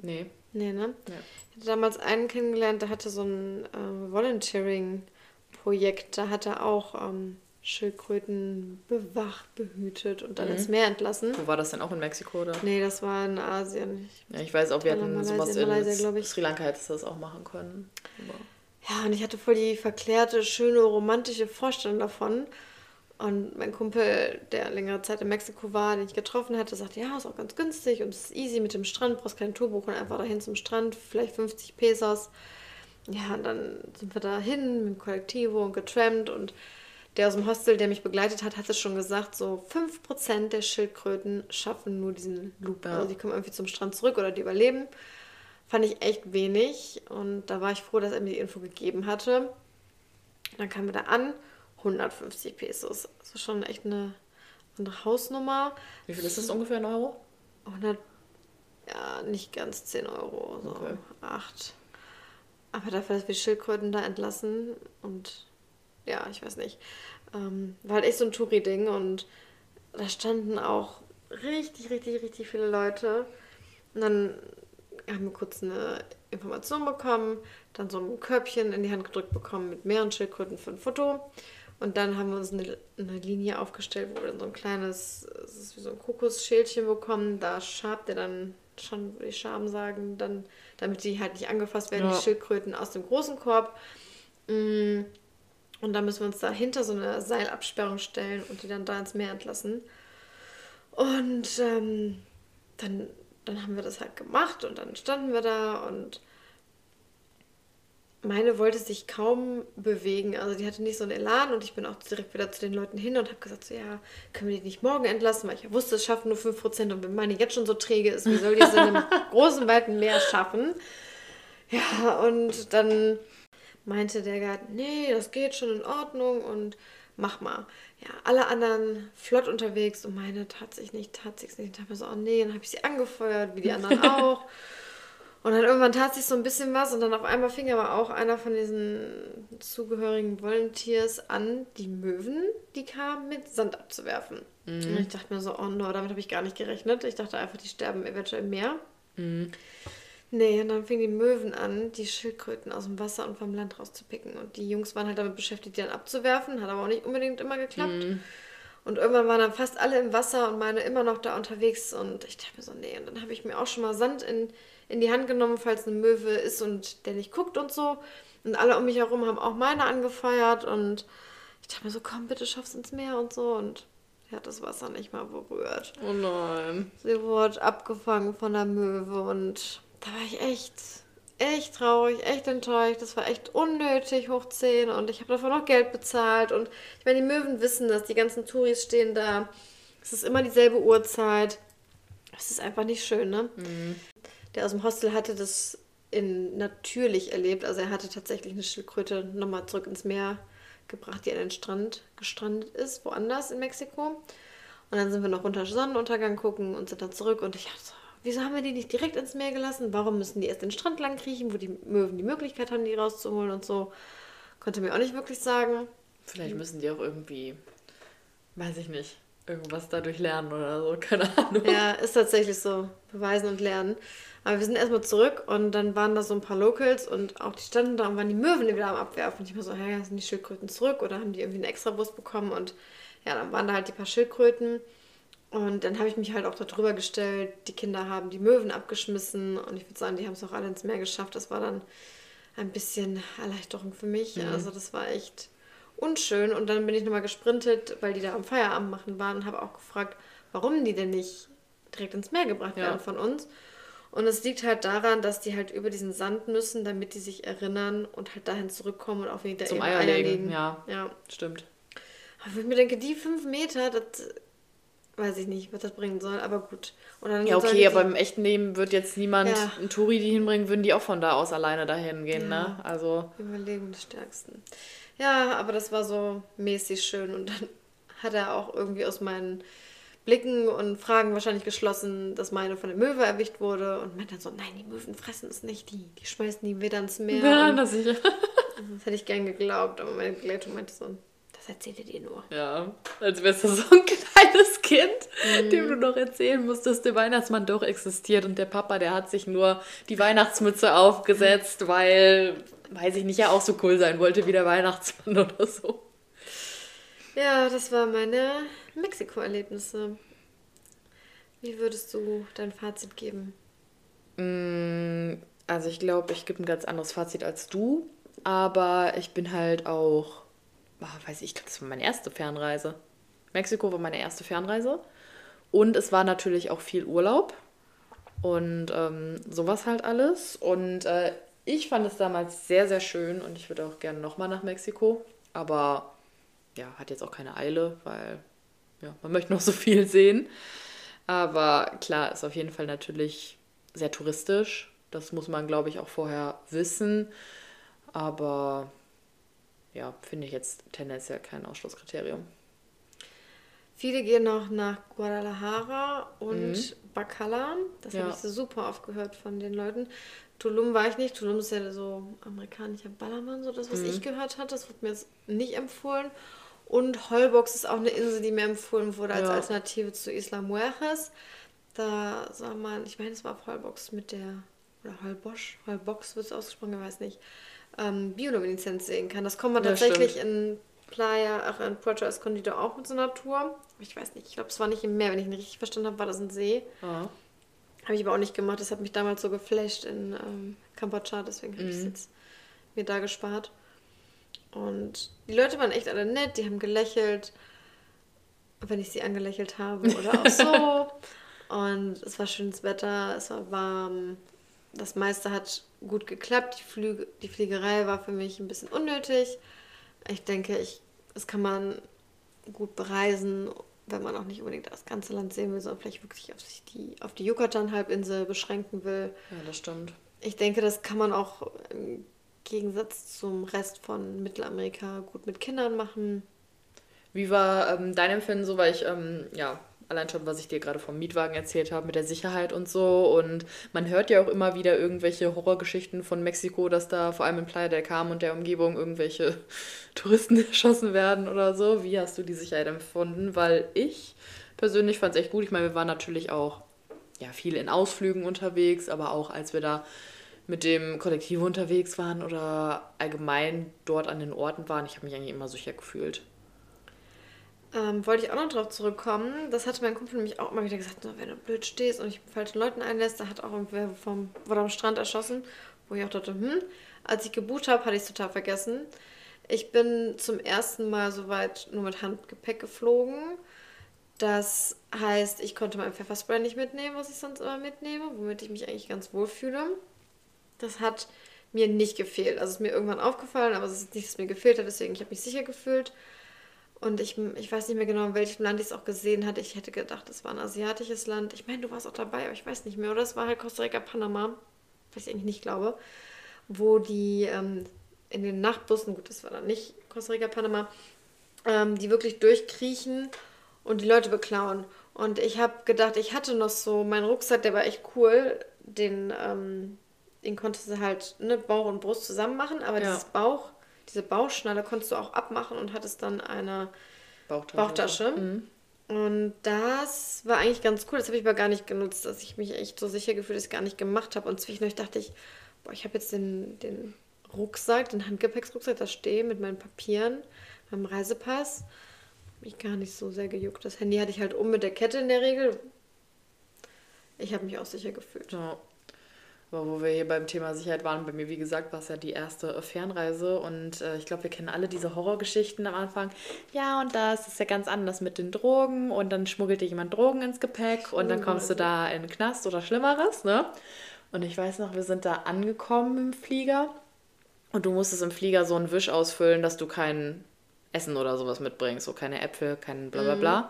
[SPEAKER 2] Nee. Nee, ne? Ja. Ich hatte damals einen kennengelernt, der hatte so ein äh, Volunteering-Projekt. Da hat er auch ähm, Schildkröten bewacht, behütet und dann mhm. ins Meer entlassen.
[SPEAKER 1] Wo war das denn auch in Mexiko oder?
[SPEAKER 2] Nee, das war in Asien.
[SPEAKER 1] Ich ja, ich weiß auch, wir hatten Malaysia, sowas in Malaysia, Sri Lanka hättest du das auch machen können.
[SPEAKER 2] Aber ja, und ich hatte voll die verklärte, schöne, romantische Vorstellung davon. Und mein Kumpel, der längere Zeit in Mexiko war, den ich getroffen hatte, sagte, ja, ist auch ganz günstig und es ist easy mit dem Strand, brauchst kein Tour buchen, einfach dahin zum Strand, vielleicht 50 Pesos. Ja, und dann sind wir da hin mit dem Kollektivo und getrampt und der aus dem Hostel, der mich begleitet hat, hatte schon gesagt, so 5% der Schildkröten schaffen nur diesen Loop. Ja. Also die kommen irgendwie zum Strand zurück oder die überleben. Fand ich echt wenig und da war ich froh, dass er mir die Info gegeben hatte. Dann kamen wir da an 150 Pesos. Das ist schon echt eine, eine Hausnummer.
[SPEAKER 1] Wie viel ist das ungefähr in Euro?
[SPEAKER 2] 100, ja, nicht ganz 10 Euro, so okay. 8. Aber dafür, dass wir Schildkröten da entlassen und ja, ich weiß nicht. Ähm, war halt echt so ein Touri-Ding und da standen auch richtig, richtig, richtig viele Leute. Und dann haben wir kurz eine Information bekommen, dann so ein Körbchen in die Hand gedrückt bekommen mit mehreren Schildkröten für ein Foto. Und dann haben wir uns eine, eine Linie aufgestellt, wo wir dann so ein kleines, es ist wie so ein Kokosschälchen bekommen. Da schabt er dann schon, würde ich Schaben sagen, dann, damit die halt nicht angefasst werden, ja. die Schildkröten aus dem großen Korb. Mm. Und dann müssen wir uns da hinter so eine Seilabsperrung stellen und die dann da ins Meer entlassen. Und ähm, dann, dann haben wir das halt gemacht und dann standen wir da und meine wollte sich kaum bewegen. Also die hatte nicht so einen Elan und ich bin auch direkt wieder zu den Leuten hin und habe gesagt, so ja, können wir die nicht morgen entlassen, weil ich ja wusste, es schaffen nur 5% und wenn meine jetzt schon so träge ist, wie soll die es in einem großen, weiten Meer schaffen? Ja, und dann meinte der Gart, nee, das geht schon in Ordnung und mach mal. Ja, alle anderen flott unterwegs und meine tat sich nicht, tat sich nicht. Ich dachte mir so, oh nee, dann habe ich sie angefeuert, wie die anderen auch. Und dann irgendwann tat sich so ein bisschen was und dann auf einmal fing aber auch einer von diesen zugehörigen Volunteers an, die Möwen, die kamen, mit Sand abzuwerfen. Mhm. Und ich dachte mir so, oh no, damit habe ich gar nicht gerechnet. Ich dachte einfach, die sterben eventuell im Meer. Mhm. Nee, und dann fingen die Möwen an, die Schildkröten aus dem Wasser und vom Land rauszupicken. Und die Jungs waren halt damit beschäftigt, die dann abzuwerfen. Hat aber auch nicht unbedingt immer geklappt. Mhm. Und irgendwann waren dann fast alle im Wasser und meine immer noch da unterwegs. Und ich dachte mir so, nee. Und dann habe ich mir auch schon mal Sand in in die Hand genommen, falls eine Möwe ist und der nicht guckt und so. Und alle um mich herum haben auch meine angefeuert und ich dachte mir so, komm, bitte schaff's ins Meer und so. Und er hat das Wasser nicht mal berührt.
[SPEAKER 1] Oh nein.
[SPEAKER 2] Sie wurde abgefangen von der Möwe und da war ich echt, echt traurig, echt enttäuscht. Das war echt unnötig, hoch 10 und ich habe davon noch Geld bezahlt. Und ich meine, die Möwen wissen das, die ganzen Touris stehen da. Es ist immer dieselbe Uhrzeit. Es ist einfach nicht schön, ne? Mhm der aus dem Hostel hatte das in natürlich erlebt. Also er hatte tatsächlich eine Schildkröte nochmal zurück ins Meer gebracht, die an den Strand gestrandet ist, woanders in Mexiko. Und dann sind wir noch runter Sonnenuntergang gucken und sind dann zurück. Und ich dachte so, wieso haben wir die nicht direkt ins Meer gelassen? Warum müssen die erst den Strand lang kriechen, wo die Möwen die Möglichkeit haben, die rauszuholen und so? Konnte mir auch nicht wirklich sagen.
[SPEAKER 1] Vielleicht müssen die auch irgendwie, weiß ich nicht, irgendwas dadurch lernen oder so, keine Ahnung.
[SPEAKER 2] Ja, ist tatsächlich so. Beweisen und lernen. Aber wir sind erstmal zurück und dann waren da so ein paar Locals und auch die standen da und waren die Möwen wieder am Abwerfen. Und ich war so, hä, sind die Schildkröten zurück oder haben die irgendwie einen extra Bus bekommen? Und ja, dann waren da halt die paar Schildkröten. Und dann habe ich mich halt auch darüber gestellt. Die Kinder haben die Möwen abgeschmissen und ich würde sagen, die haben es auch alle ins Meer geschafft. Das war dann ein bisschen Erleichterung für mich. Mhm. Also das war echt unschön. Und dann bin ich nochmal gesprintet, weil die da am Feierabend machen waren und habe auch gefragt, warum die denn nicht direkt ins Meer gebracht ja. werden von uns. Und es liegt halt daran, dass die halt über diesen Sand müssen, damit die sich erinnern und halt dahin zurückkommen und auch wieder Zum Eier, Eier legen.
[SPEAKER 1] Ja, ja, stimmt.
[SPEAKER 2] Aber ich mir denke, die fünf Meter, das weiß ich nicht, was das bringen soll, aber gut.
[SPEAKER 1] ja, okay, aber im echten Leben wird jetzt niemand ja. einen Touri die hinbringen, würden die auch von da aus alleine dahin gehen, ne? ja. ne? Also.
[SPEAKER 2] Überlegen des Stärksten. Ja, aber das war so mäßig schön und dann hat er auch irgendwie aus meinen Blicken und Fragen wahrscheinlich geschlossen, dass meine von der Möwe erwischt wurde und meinte dann so, nein, die Möwen fressen es nicht, die, die schmeißen die wieder ins Meer. Ja, das sicher. das hätte ich gern geglaubt, aber meine Begleitung meinte so, das erzählt ihr dir nur.
[SPEAKER 1] Ja, als wärst du so ein kleines Kind, mhm. dem du noch erzählen musst, dass der Weihnachtsmann doch existiert und der Papa, der hat sich nur die Weihnachtsmütze aufgesetzt, weil, weiß ich nicht, ja auch so cool sein wollte wie der Weihnachtsmann oder so.
[SPEAKER 2] Ja, das war meine Mexiko-Erlebnisse. Wie würdest du dein Fazit geben?
[SPEAKER 1] Mm, also ich glaube, ich gebe ein ganz anderes Fazit als du, aber ich bin halt auch, oh, weiß ich, ich glaube, das war meine erste Fernreise. Mexiko war meine erste Fernreise und es war natürlich auch viel Urlaub und ähm, sowas halt alles. Und äh, ich fand es damals sehr, sehr schön und ich würde auch gerne nochmal nach Mexiko, aber ja, hat jetzt auch keine Eile, weil ja, man möchte noch so viel sehen. Aber klar, ist auf jeden Fall natürlich sehr touristisch. Das muss man, glaube ich, auch vorher wissen. Aber ja, finde ich jetzt tendenziell kein Ausschlusskriterium.
[SPEAKER 2] Viele gehen noch nach Guadalajara und mhm. Bacala. Das ja. habe ich so super aufgehört von den Leuten. Tulum war ich nicht. Tulum ist ja so amerikanischer Ballermann, so das, was mhm. ich gehört hatte. Das wurde mir jetzt nicht empfohlen. Und Holbox ist auch eine Insel, die mir empfohlen wurde als ja. Alternative zu Isla Mujeres. Da soll man, ich meine, es war auf Holbox mit der, oder Holbosch, Holbox wird es ausgesprochen, ich weiß nicht, ähm, Biolumineszenz sehen kann. Das kommt man ja, tatsächlich stimmt. in Playa, ach, in Puerto Escondido auch mit so einer Tour. Ich weiß nicht, ich glaube, es war nicht im Meer, wenn ich ihn richtig verstanden habe, war das ein See. Ja. Habe ich aber auch nicht gemacht. Das hat mich damals so geflasht in ähm, Kambodscha, deswegen habe ich es mhm. jetzt mir da gespart. Und die Leute waren echt alle nett, die haben gelächelt, wenn ich sie angelächelt habe oder auch so. Und es war schönes Wetter, es war warm. Das meiste hat gut geklappt. Die, Flüge, die Fliegerei war für mich ein bisschen unnötig. Ich denke, ich, das kann man gut bereisen, wenn man auch nicht unbedingt das ganze Land sehen will, sondern vielleicht wirklich auf, sich die, auf die Yucatan-Halbinsel beschränken will.
[SPEAKER 1] Ja, das stimmt.
[SPEAKER 2] Ich denke, das kann man auch Gegensatz zum Rest von Mittelamerika gut mit Kindern machen.
[SPEAKER 1] Wie war ähm, dein Empfinden so, weil ich, ähm, ja, allein schon, was ich dir gerade vom Mietwagen erzählt habe, mit der Sicherheit und so. Und man hört ja auch immer wieder irgendwelche Horrorgeschichten von Mexiko, dass da vor allem in Playa del Carmen und der Umgebung irgendwelche Touristen erschossen werden oder so. Wie hast du die Sicherheit empfunden? Weil ich persönlich fand es echt gut. Ich meine, wir waren natürlich auch ja, viel in Ausflügen unterwegs, aber auch als wir da mit dem Kollektiv unterwegs waren oder allgemein dort an den Orten waren. Ich habe mich eigentlich immer sicher gefühlt.
[SPEAKER 2] Ähm, wollte ich auch noch drauf zurückkommen. Das hatte mein Kumpel nämlich auch immer wieder gesagt, wenn du blöd stehst und dich falschen Leuten einlässt, da hat auch irgendwer vom, wurde am Strand erschossen, wo ich auch dachte, hm, als ich gebucht habe, hatte ich es total vergessen. Ich bin zum ersten Mal soweit nur mit Handgepäck geflogen. Das heißt, ich konnte mein Pfefferspray nicht mitnehmen, was ich sonst immer mitnehme, womit ich mich eigentlich ganz wohl fühle. Das hat mir nicht gefehlt. Also es ist mir irgendwann aufgefallen, aber es ist nicht, dass es mir gefehlt hat, deswegen ich habe mich sicher gefühlt. Und ich, ich weiß nicht mehr genau, in welchem Land ich es auch gesehen hatte. Ich hätte gedacht, es war ein asiatisches Land. Ich meine, du warst auch dabei, aber ich weiß nicht mehr. Oder es war halt Costa Rica, Panama. was ich eigentlich nicht glaube, wo die ähm, in den Nachtbussen, gut, das war dann nicht Costa Rica, Panama, ähm, die wirklich durchkriechen und die Leute beklauen. Und ich habe gedacht, ich hatte noch so meinen Rucksack, der war echt cool. Den, ähm, den konntest du halt ne, Bauch und Brust zusammen machen, aber ja. dieses Bauch, diese Bauchschnalle konntest du auch abmachen und hattest dann eine Bauchtasche. Bauchtasche. Mhm. Und das war eigentlich ganz cool. Das habe ich aber gar nicht genutzt, dass ich mich echt so sicher gefühlt, dass ich gar nicht gemacht habe. Und zwischendurch dachte ich, boah, ich habe jetzt den, den Rucksack, den Handgepäcksrucksack, da stehe mit meinen Papieren, meinem Reisepass mich gar nicht so sehr gejuckt. Das Handy hatte ich halt um mit der Kette in der Regel. Ich habe mich auch sicher gefühlt.
[SPEAKER 1] Ja. Aber wo wir hier beim Thema Sicherheit waren, bei mir, wie gesagt, war es ja die erste Fernreise und äh, ich glaube, wir kennen alle diese Horrorgeschichten am Anfang. Ja, und das ist ja ganz anders mit den Drogen und dann schmuggelt dir jemand Drogen ins Gepäck und dann oh kommst du da in den Knast oder Schlimmeres, ne? Und ich weiß noch, wir sind da angekommen im Flieger und du musstest im Flieger so einen Wisch ausfüllen, dass du keinen Essen oder sowas mitbringst, so keine Äpfel, kein bla bla bla. Mhm.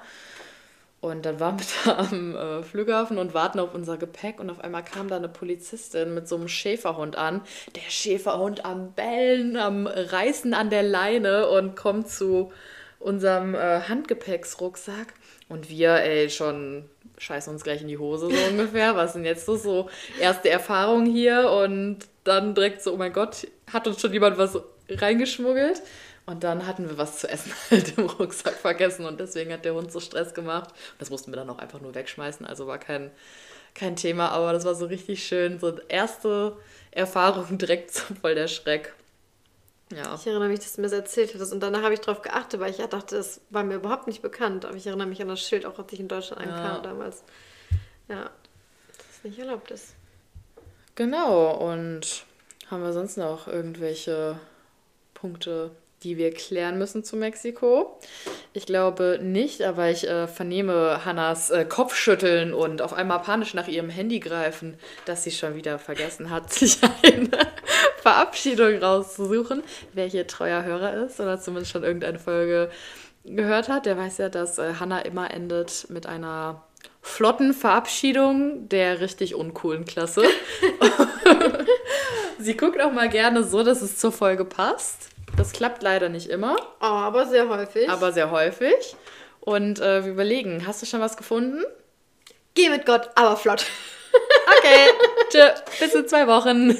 [SPEAKER 1] Und dann waren wir da am äh, Flughafen und warten auf unser Gepäck und auf einmal kam da eine Polizistin mit so einem Schäferhund an. Der Schäferhund am Bellen, am Reißen an der Leine und kommt zu unserem äh, Handgepäcksrucksack. Und wir, ey, schon scheißen uns gleich in die Hose so ungefähr. Was sind jetzt so, so erste Erfahrungen hier? Und dann direkt so, oh mein Gott, hat uns schon jemand was reingeschmuggelt? Und dann hatten wir was zu essen halt im Rucksack vergessen und deswegen hat der Hund so Stress gemacht. Das mussten wir dann auch einfach nur wegschmeißen, also war kein, kein Thema, aber das war so richtig schön. So erste Erfahrung direkt so voll der Schreck.
[SPEAKER 2] Ja. Ich erinnere mich, dass du mir das erzählt hattest und danach habe ich darauf geachtet, weil ich ja dachte, das war mir überhaupt nicht bekannt. Aber ich erinnere mich an das Schild, auch als ich in Deutschland ankam ja. damals. Ja, dass es nicht erlaubt ist.
[SPEAKER 1] Genau, und haben wir sonst noch irgendwelche Punkte, die wir klären müssen zu Mexiko. Ich glaube nicht, aber ich äh, vernehme Hannas äh, Kopfschütteln und auf einmal panisch nach ihrem Handy greifen, dass sie schon wieder vergessen hat, sich eine Verabschiedung rauszusuchen. Wer hier treuer Hörer ist oder zumindest schon irgendeine Folge gehört hat, der weiß ja, dass äh, Hannah immer endet mit einer flotten Verabschiedung der richtig uncoolen Klasse. sie guckt auch mal gerne so, dass es zur Folge passt. Das klappt leider nicht immer.
[SPEAKER 2] Aber sehr häufig.
[SPEAKER 1] Aber sehr häufig. Und äh, wir überlegen, hast du schon was gefunden?
[SPEAKER 2] Geh mit Gott, aber flott.
[SPEAKER 1] okay, tschö, bis in zwei Wochen.